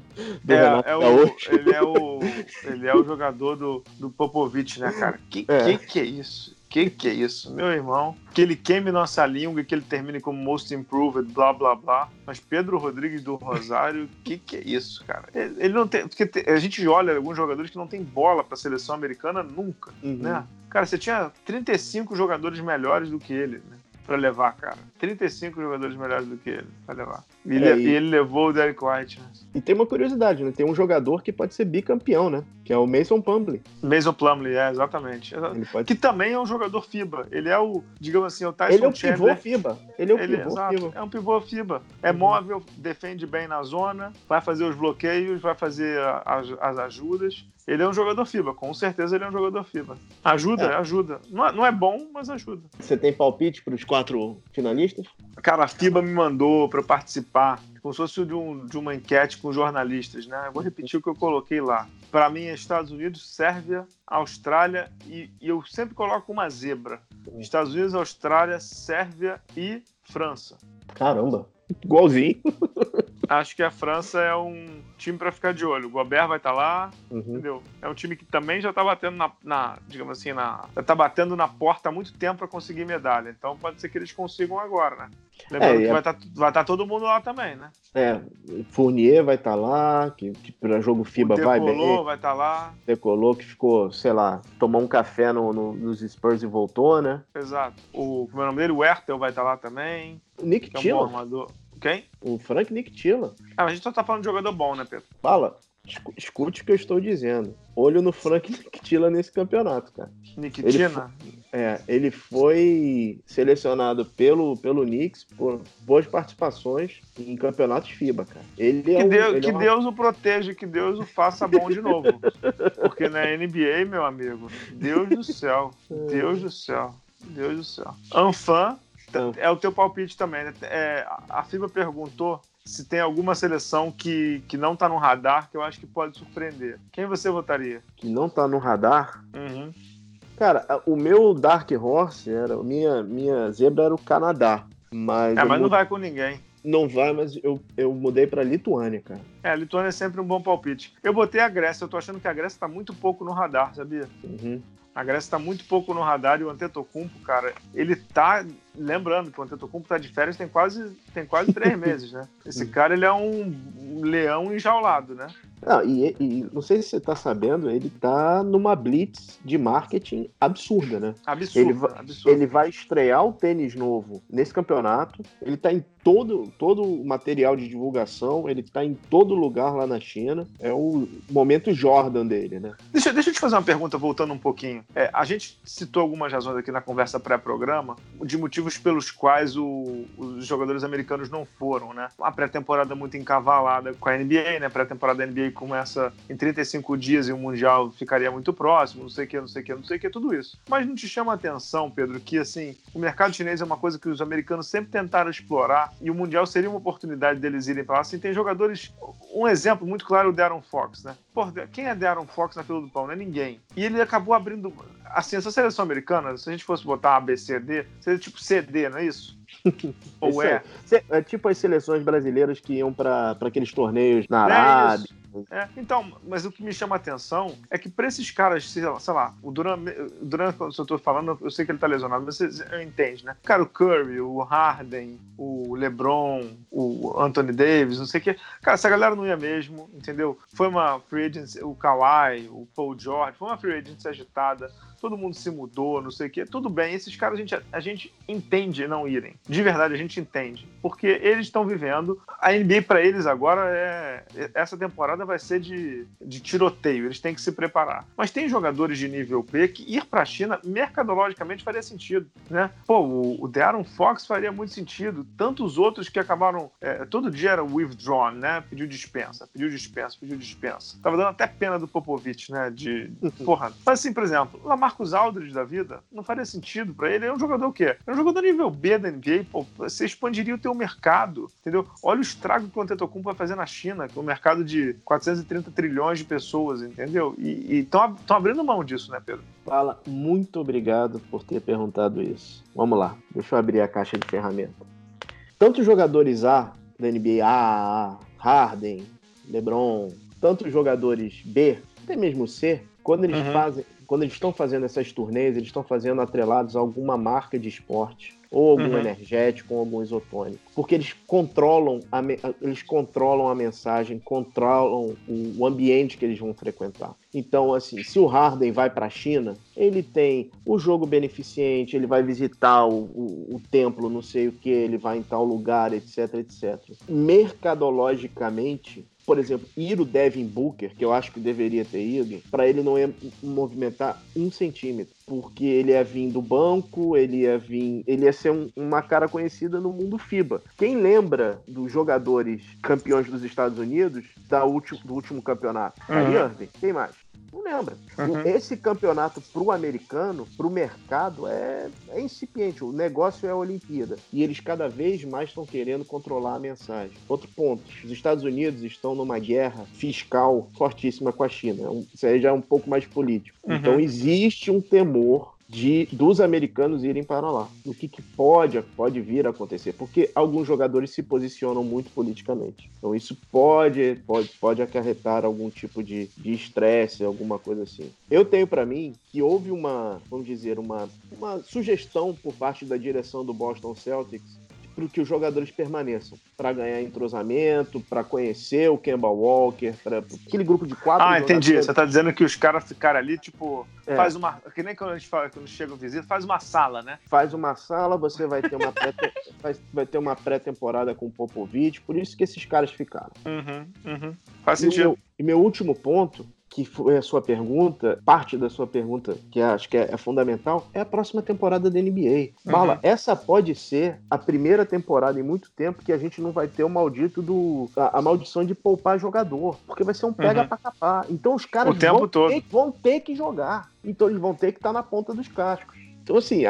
é, Renato é o, Ele é o, ele é o jogador do, do Popovich, né, cara? Que, é. que que é isso? Que que é isso? Meu irmão, que ele queime nossa língua e que ele termine como most improved, blá blá blá. Mas Pedro Rodrigues do Rosário, que que é isso, cara? Ele não tem, porque a gente olha alguns jogadores que não tem bola para seleção americana nunca, uhum. né? Cara, você tinha 35 jogadores melhores do que ele, né? para levar, cara. 35 jogadores melhores do que ele para levar. E, é, ele, e... ele levou o Derek White. Né? E tem uma curiosidade, né? Tem um jogador que pode ser bicampeão, né? Que é o Mason Plumlee. Mason Plumlee, é, exatamente. Pode... Que também é um jogador FIBA. Ele é o, digamos assim, o Tyson Ele é o Chandler. pivô FIBA. Ele é o ele, pivô exato, FIBA. É um pivô FIBA. É uhum. móvel, defende bem na zona, vai fazer os bloqueios, vai fazer as, as ajudas. Ele é um jogador FIBA, com certeza ele é um jogador FIBA. Ajuda, é. ajuda. Não é, não é bom, mas ajuda. Você tem palpite para os quatro finalistas? Cara, a FIBA me mandou para participar, como se fosse de, um, de uma enquete com jornalistas, né? Eu vou repetir o que eu coloquei lá. Para mim é Estados Unidos, Sérvia, Austrália e, e eu sempre coloco uma zebra. Estados Unidos, Austrália, Sérvia e França. Caramba, igualzinho. Acho que a França é um time para ficar de olho. O Gobert vai estar tá lá, Uhum. entendeu? É um time que também já tá batendo na, na digamos assim, na, já tá batendo na porta há muito tempo para conseguir medalha. Então pode ser que eles consigam agora, né? Lembrando É, que a- vai estar vai tá todo mundo lá também, né? É, Fournier vai estar lá, que, que para jogo FIBA o vai Decolou bem. vai estar lá. Decolou, que ficou, sei lá, tomou um café no, no- nos Spurs e voltou, né? Exato. O, como é o nome dele? O Hertel vai estar lá também. O Nick é um armador. Quem? o Frank Nick Tilla. Ah, mas a gente só tá falando de jogador bom, né, Pedro? Fala, escu- escute o que eu estou dizendo. Olho no Frank Nick Tilla nesse campeonato, cara. Nikitina. É, ele foi selecionado pelo, pelo Knicks por boas participações em campeonatos FIBA, cara. Ele é Que, um, Deus, ele que é uma- Deus o proteja, que Deus o faça bom de novo. Porque na NBA, meu amigo, Deus do céu, Deus do céu, Deus do céu. Anfan é o teu palpite também, né? É, a FIBA perguntou se tem alguma seleção que, que não tá no radar que eu acho que pode surpreender. Quem você votaria? que não tá no radar. Uhum. Cara, o meu Dark Horse era minha minha zebra era o Canadá, mas É, mas não mu- vai com ninguém. não vai, mas eu, eu mudei pra Lituânia, cara. É, a Lituânia é sempre um bom palpite. Eu botei a Grécia, eu tô achando que a Grécia tá muito pouco no radar, sabia? Uhum. A Grécia tá muito pouco no radar e o Antetokounmpo, cara, ele tá... Lembrando que o Antetokounmpo tá de férias tem quase, tem quase três meses, né? Esse cara, ele é um um leão enjaulado, né? Ah, e, e não sei se você tá sabendo, ele tá numa blitz de marketing absurda, né? Absurdo, Ele vai- absurdo. Ele vai estrear o tênis novo nesse campeonato. Ele tá em todo, todo o material de divulgação, ele tá em todo lugar lá na China. É o momento Jordan dele, né? Deixa, deixa eu te fazer uma pergunta, voltando um pouquinho. É, a gente citou algumas razões aqui na conversa pré-programa de motivos pelos quais o- os jogadores americanos não foram, né? Uma pré-temporada muito encavalada com a NBA, né? Pré-temporada da NBA começa em 35 dias e o Mundial ficaria muito próximo, não sei o que, não sei o que, não sei o que, tudo isso. Mas não te chama a atenção, Pedro, que assim, o mercado chinês é uma coisa que os americanos sempre tentaram explorar e o Mundial seria uma oportunidade deles irem para lá. Assim, tem jogadores. Um exemplo muito claro é o Darren Fox, né? Pô, quem é Darren Fox na fila do pão? Não é ninguém. E ele acabou abrindo. Assim, essa seleção americana, se a gente fosse botar A, B, C, D, seria tipo CD, não é isso? Ou é? É tipo as seleções brasileiras que iam para aqueles torneios na É Arábia. isso. É, então, mas o que me chama a atenção é que pra esses caras, sei lá, sei lá, o Duran, Duran, quando eu tô falando, eu sei que ele tá lesionado, mas você entende, né? Cara, o Curry, o Harden, o LeBron, o Anthony Davis, não sei o quê. Cara, essa galera não ia mesmo, entendeu? Foi uma free agency, o Kawhi, o Paul George, foi uma free agency agitada, todo mundo se mudou, não sei o quê. Tudo bem, esses caras a gente, a gente entende não irem. De verdade, a gente entende. Porque eles estão vivendo. A NBA para eles agora é. Essa temporada vai ser de, de tiroteio, eles têm que se preparar. Mas tem jogadores de nível P que ir para a China, mercadologicamente, faria sentido. Né? Pô, o, o De'Aaron Fox faria muito sentido. Tantos outros que acabaram. é, todo dia era withdrawn, né? Pediu dispensa, pediu dispensa, pediu dispensa. Tava dando até pena do Popovich, né? De. Porra. Mas assim, por exemplo, o Lamarcus Aldridge da vida não faria sentido para ele. É um jogador o quê? É um jogador nível B da NBA, pô. Você expandiria o teu mercado, entendeu? Olha o estrago que o Antetokounmpo vai fazer na China, que é um mercado de 430 trilhões de pessoas, entendeu? E estão abrindo mão disso, né, Pedro? Fala, muito obrigado por ter perguntado isso. Vamos lá, deixa eu abrir a caixa de ferramenta. Tanto os jogadores A da NBA, A, A, Harden, LeBron, tanto os jogadores B, até mesmo C, quando eles Uhum. fazem, quando eles estão fazendo essas turnês, eles estão fazendo atrelados a alguma marca de esporte ou algum Uhum. energético ou algum isotônico, porque eles controlam a, eles controlam a mensagem, controlam o, o ambiente que eles vão frequentar. Então, assim, se o Harden vai para a China, ele tem o jogo beneficente, ele vai visitar o, o, o templo, não sei o que, ele vai em tal lugar, etc, etc. Mercadologicamente, por exemplo, ir o Devin Booker, que eu acho que deveria ter ido, para ele não ia movimentar um centímetro, porque ele ia vir do banco, ele ia vir, ele ia ser um- uma cara conhecida no mundo FIBA. Quem lembra dos jogadores campeões dos Estados Unidos da ulti- do último campeonato? Kyrie Uhum. Irving, quem mais? Não lembra. Uhum. Esse campeonato pro americano, pro mercado, é, é incipiente. O negócio é a Olimpíada. E eles cada vez mais estão querendo controlar a mensagem. Outro ponto: os Estados Unidos estão numa guerra fiscal fortíssima com a China. Um- Isso aí já é um pouco mais político. Uhum. Então existe um temor de dos americanos irem para lá. O que, que pode, pode vir a acontecer? Porque alguns jogadores se posicionam muito politicamente. Então isso pode, pode, pode acarretar algum tipo de estresse, alguma coisa assim. Eu tenho para mim que houve uma, vamos dizer, uma, uma sugestão por parte da direção do Boston Celtics para que os jogadores permaneçam, para ganhar entrosamento, para conhecer o Kemba Walker, para aquele grupo de quatro. Ah, entendi. Você está dizendo que os caras ficaram ali, tipo, é. faz uma. Que nem quando a gente fala, quando chega o visita, faz uma sala, né? Faz uma sala, você vai ter uma pré vai ter uma pré-temporada com o Popovich, por isso que esses caras ficaram. Uhum, uhum. Faz sentido. E meu, e meu último ponto que foi a sua pergunta, parte da sua pergunta, que acho que é, é fundamental, é a próxima temporada da NBA. Uhum. Bala, essa pode ser a primeira temporada em muito tempo que a gente não vai ter o maldito do. a, a maldição de poupar jogador. Porque vai ser um pega uhum. pra capar. Então os caras vão ter, vão, ter, que jogar. Então eles vão ter que estar tá na ponta dos cascos. Então, assim,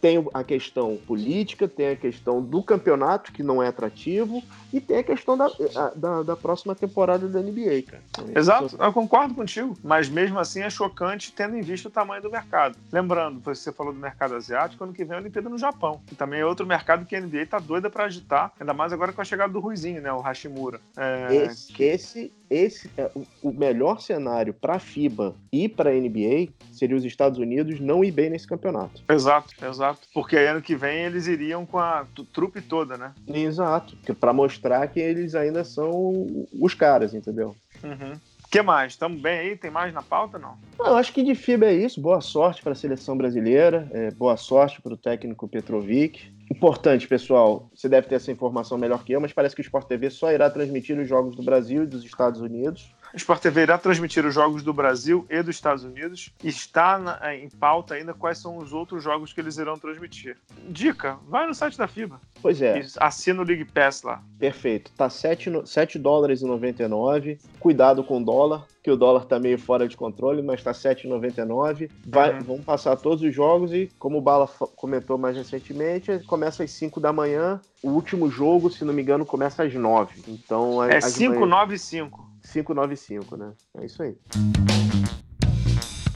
tem a questão política, tem a questão do campeonato, que não é atrativo, e tem a questão da, da, da próxima temporada da NBA, cara. Exato, eu concordo contigo, mas mesmo assim é chocante tendo em vista o tamanho do mercado. Lembrando, você falou do mercado asiático, ano que vem a Olimpíada no Japão, que também é outro mercado que a NBA tá doida para agitar, ainda mais agora com a chegada do Ruizinho, né, o Hashimura. É... Esse, esse, esse é o melhor cenário para a FIBA e para a NBA seria os Estados Unidos não ir bem nesse campeonato. Exato, exato. Porque ano que vem eles iriam com a trupe toda, né? Exato, para mostrar que eles ainda são os caras, entendeu? Uhum. O que mais? Estamos bem aí? Tem mais na pauta, não? Não, acho que de FIBA é isso. Boa sorte para a seleção brasileira. É, boa sorte para o técnico Petrovic. Importante, pessoal, você deve ter essa informação melhor que eu, mas parece que o Sport TV só irá transmitir os jogos do Brasil e dos Estados Unidos. O Sport TV irá transmitir os jogos do Brasil e dos Estados Unidos. Está na, é, em pauta ainda quais são os outros jogos que eles irão transmitir. Dica, vai no site da FIBA. Pois é. Assina o League Pass lá. Perfeito. Tá 7, 7 dólares e 99. Cuidado com o dólar, que o dólar tá meio fora de controle, mas tá 7,99. Vai, uhum. Vamos passar todos os jogos e, como o Bala comentou mais recentemente, começa às 5 da manhã. O último jogo, se não me engano, começa às 9. Então, é 5, 9 e 5. 595, né? É isso aí.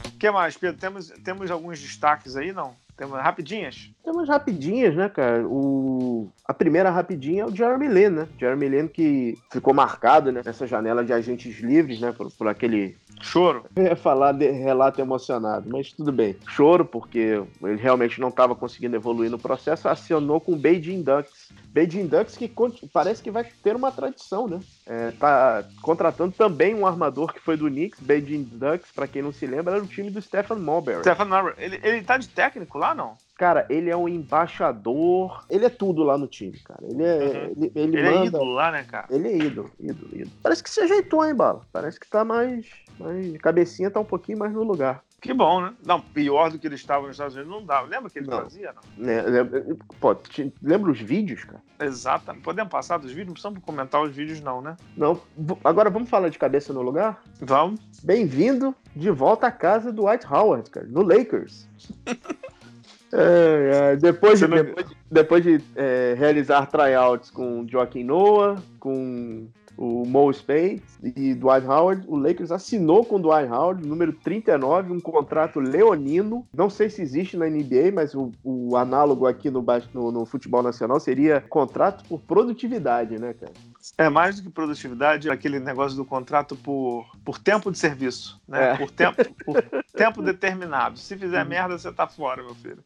O que mais, Pedro? Temos, temos alguns destaques aí, não? Temos rapidinhas? Temos rapidinhas, né, cara? O... A primeira rapidinha é o Jeremy Lin, né? Jeremy Lin que ficou marcado né, nessa janela de agentes livres, né? Por, por aquele. Choro. Eu ia falar de relato emocionado, mas tudo bem. Choro, porque ele realmente não estava conseguindo evoluir no processo, acionou com o Beijing Ducks. Beijing Ducks que parece que vai ter uma tradição, né? É, tá contratando também um armador que foi do Knicks, Beijing Ducks, para quem não se lembra, era o time do Stephen Marbury. Stephen Marbury. Ele, ele tá de técnico lá, não? Cara, ele é um embaixador. Ele é tudo lá no time, cara. Ele é. Uhum. Ele, ele, ele é manda... é ídolo lá, né, cara? Ele é ídolo, ídolo, ídolo. Parece que se ajeitou, hein, Bala? Parece que tá mais. mais... Cabecinha tá um pouquinho mais no lugar. Que bom, né? Não, pior do que ele estava nos Estados Unidos não dava. Lembra que ele não. fazia, não? É, é, pô, te, lembra os vídeos, cara? Exato. Podemos passar dos vídeos? Não precisamos comentar os vídeos, não, né? Não. Agora vamos falar de cabeça no lugar? Vamos. Bem-vindo de volta à casa do White Howard, cara, no Lakers. É, é, depois, de, depois, de, depois de é, realizar tryouts com Joaquim Noah, com o Mo Spade e Dwight Howard, o Lakers assinou com o Dwight Howard, número 39, um contrato leonino. Não sei se existe na NBA, mas o, o análogo aqui no, no, no futebol nacional seria contrato por produtividade, né, cara? É mais do que produtividade, é aquele negócio do contrato por, por tempo de serviço, né? É. Por, tempo, por tempo determinado. Se fizer uhum. merda, você tá fora, meu filho.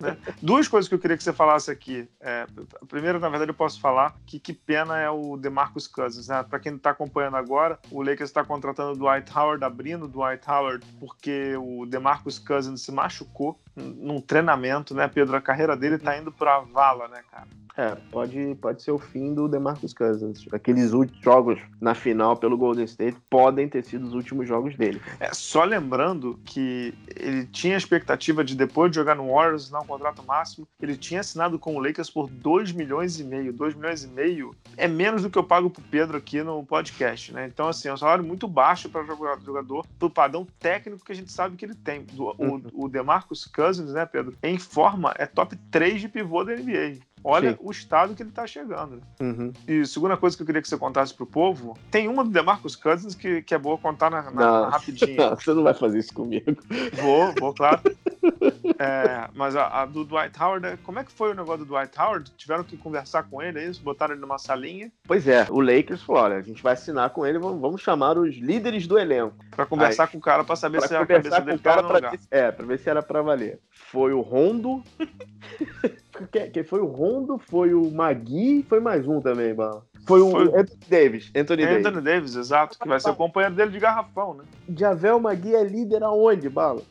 né? Duas coisas que eu queria que você falasse aqui. É, a primeira, na verdade, eu posso falar que que pena é o DeMarcus Cousins. Né? Para quem está acompanhando agora, o Lakers está contratando o Dwight Howard, abrindo o Dwight Howard, porque o DeMarcus Cousins se machucou num treinamento, né, Pedro? A carreira dele tá indo pra vala, né, cara? É, pode, pode ser o fim do DeMarcus Cousins. Aqueles últimos jogos na final pelo Golden State podem ter sido os últimos jogos dele. É, só lembrando que ele tinha a expectativa de, depois de jogar no Warriors, assinar um contrato máximo, ele tinha assinado com o Lakers por 2 milhões e meio. 2 milhões e meio é menos do que eu pago pro Pedro aqui no podcast, né? Então, assim, é um salário muito baixo para jogador, pro padrão técnico que a gente sabe que ele tem. O, uhum. o DeMarcus Cousins, né, Pedro, em forma, é top 3 de pivô da NBA. Olha Sim. o estado que ele está chegando. Uhum. E segunda coisa que eu queria que você contasse pro povo, tem uma do DeMarcus Cousins que, que é boa contar na, na, na rapidinha. Não, você não vai fazer isso comigo. Vou, vou, claro. É, mas a, a, do Dwight Howard, como é que foi o negócio do Dwight Howard? Tiveram que conversar com ele, é isso? Botaram ele numa salinha? Pois é, o Lakers falou: olha, a gente vai assinar com ele, vamos chamar os líderes do elenco. Pra conversar Aí, com o cara pra saber pra se a cabeça dele tá no lugar. Ver, é, pra ver se era pra valer. Foi o Rondo. Quem foi o Rondo? Foi o Magui foi mais um também, Bala. Foi o foi... Anthony Davis. Anthony, Anthony Davis. Davis, exato. Que vai ser o companheiro dele de garrafão, né? Javel Magui é líder aonde, Bala?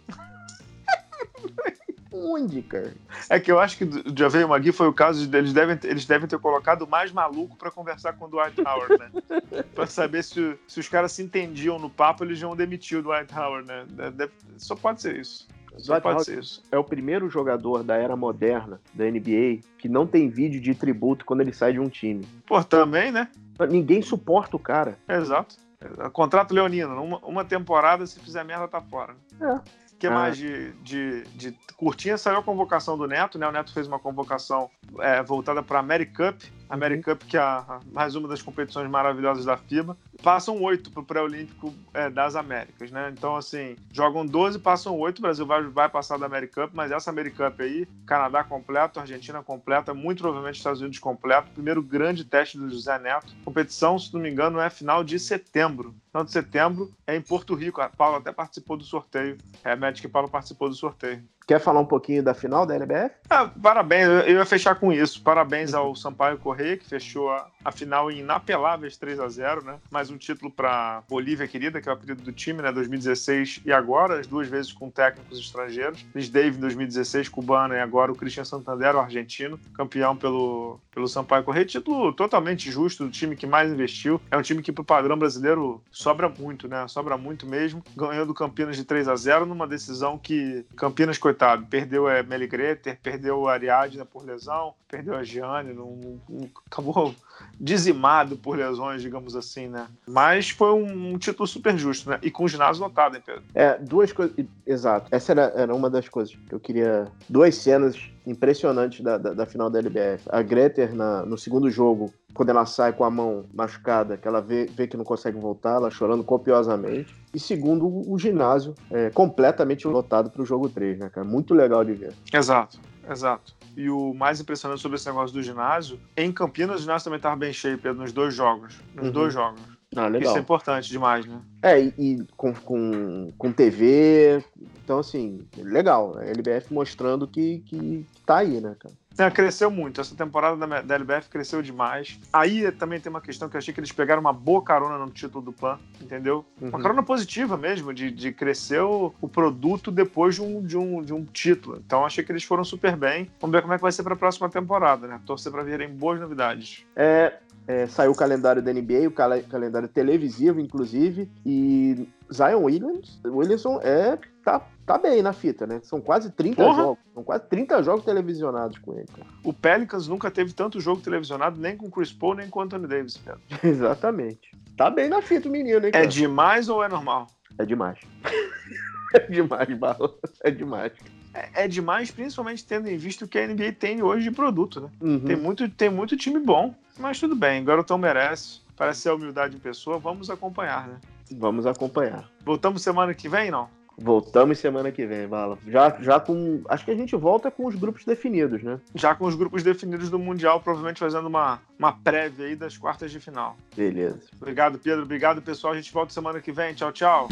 Onde, cara? É que eu acho que o Javel Magui foi o caso de eles devem, eles devem ter colocado o mais maluco para conversar com o Dwight Howard, né? pra saber se, se os caras se entendiam no papo, eles iam demitir o Dwight Howard, né? Deve, só pode ser isso. Só Dwight pode ser isso. É o primeiro jogador da era moderna da NBA que não tem vídeo de tributo quando ele sai de um time. Pô, também, né? Ninguém suporta o cara. Exato. Contrato leonino. Uma, uma temporada, se fizer merda, tá fora. É que ah. mais de, de, de, curtinha saiu a convocação do Neto, né? O Neto fez uma convocação é, voltada para a Americup, a Americup que é a, mais uma das competições maravilhosas da FIBA. Passam oito para o pré-olímpico é, das Américas, né? Então, assim, jogam 12, passam oito. O Brasil vai, vai passar da Americup, mas essa Americup aí, Canadá completo, Argentina completa, muito provavelmente Estados Unidos completo. Primeiro grande teste do José Neto. Competição, se não me engano, é final de setembro. Final de setembro é em Porto Rico. A Paula até participou do sorteio. É, a Magic Paula participou do sorteio. Quer falar um pouquinho da final da LBF? Ah, parabéns, eu ia fechar com isso. Parabéns ao Sampaio Correia, que fechou a, a final em inapeláveis 3 a 0 né? Mais um título para Bolívia querida, que é o apelido do time, né? 2016 e agora, as duas vezes com técnicos estrangeiros. Chris Dave em 2016, cubano, e agora o Christian Santander, o argentino, campeão pelo, pelo Sampaio Correia. Título totalmente justo do time que mais investiu. É um time que, pro padrão brasileiro, sobra muito, né? Sobra muito mesmo. Ganhou do Campinas de 3 a 0 numa decisão que Campinas, coitado, perdeu a Meli Greter, perdeu a Ariadna por lesão, perdeu a Gianni, não, não, acabou dizimado por lesões, digamos assim, né? Mas foi um, um, título super justo, né? E com o ginásio lotado, hein, Pedro? É, duas coisas. Exato. Essa era, era uma das coisas que eu queria. Duas cenas impressionantes da, da, da final da LBF. A Greter, na, no segundo jogo, quando ela sai com a mão machucada, que ela vê, vê que não consegue voltar, ela chorando copiosamente. E segundo, o, o ginásio é, completamente lotado para o jogo 3, né, cara? Muito legal de ver. Exato, exato. E o mais impressionante sobre esse negócio do ginásio, em Campinas o ginásio também estava bem cheio, Pedro, nos dois jogos. Nos uhum. dois jogos. Ah, legal. Isso é importante demais, né? É, e, e com, com, com TV. Então, assim, legal. A LBF mostrando que, que, que tá aí, né, cara? É, cresceu muito. Essa temporada da, da LBF cresceu demais. Aí também tem uma questão que eu achei que eles pegaram uma boa carona no título do PAN, entendeu? Uhum. Uma carona positiva mesmo, de, de crescer o, o, produto depois de um, de, um, de um título. Então achei que eles foram super bem. Vamos ver como é que vai ser para a próxima temporada, né? Torcer para virem boas novidades. É, é, saiu o calendário da NBA, o cal calendário televisivo, inclusive, e Zion Williams, Williamson é, tá, tá bem na fita, né? São quase 30 Porra. jogos. São quase 30 jogos televisionados com ele. Cara. O Pelicans nunca teve tanto jogo televisionado nem com Chris Paul, nem com Anthony Davis, Pedro. Exatamente. Tá bem na fita o menino, hein, é cara? É demais ou é normal? É demais. é demais, Bala. É demais. É, é, demais, principalmente tendo em vista o que a NBA tem hoje de produto, né? Uhum. Tem, muito, tem muito time bom. Mas tudo bem, o garotão merece. Parece ser a humildade em pessoa. Vamos acompanhar, né? Vamos acompanhar. Voltamos semana que vem, não? Voltamos semana que vem, Bala. Já, já com. Acho que a gente volta com os grupos definidos, né? Já com os grupos definidos do Mundial, provavelmente fazendo uma, uma prévia aí das quartas de final. Beleza. Obrigado, Pedro. Obrigado, pessoal. A gente volta semana que vem. Tchau, tchau.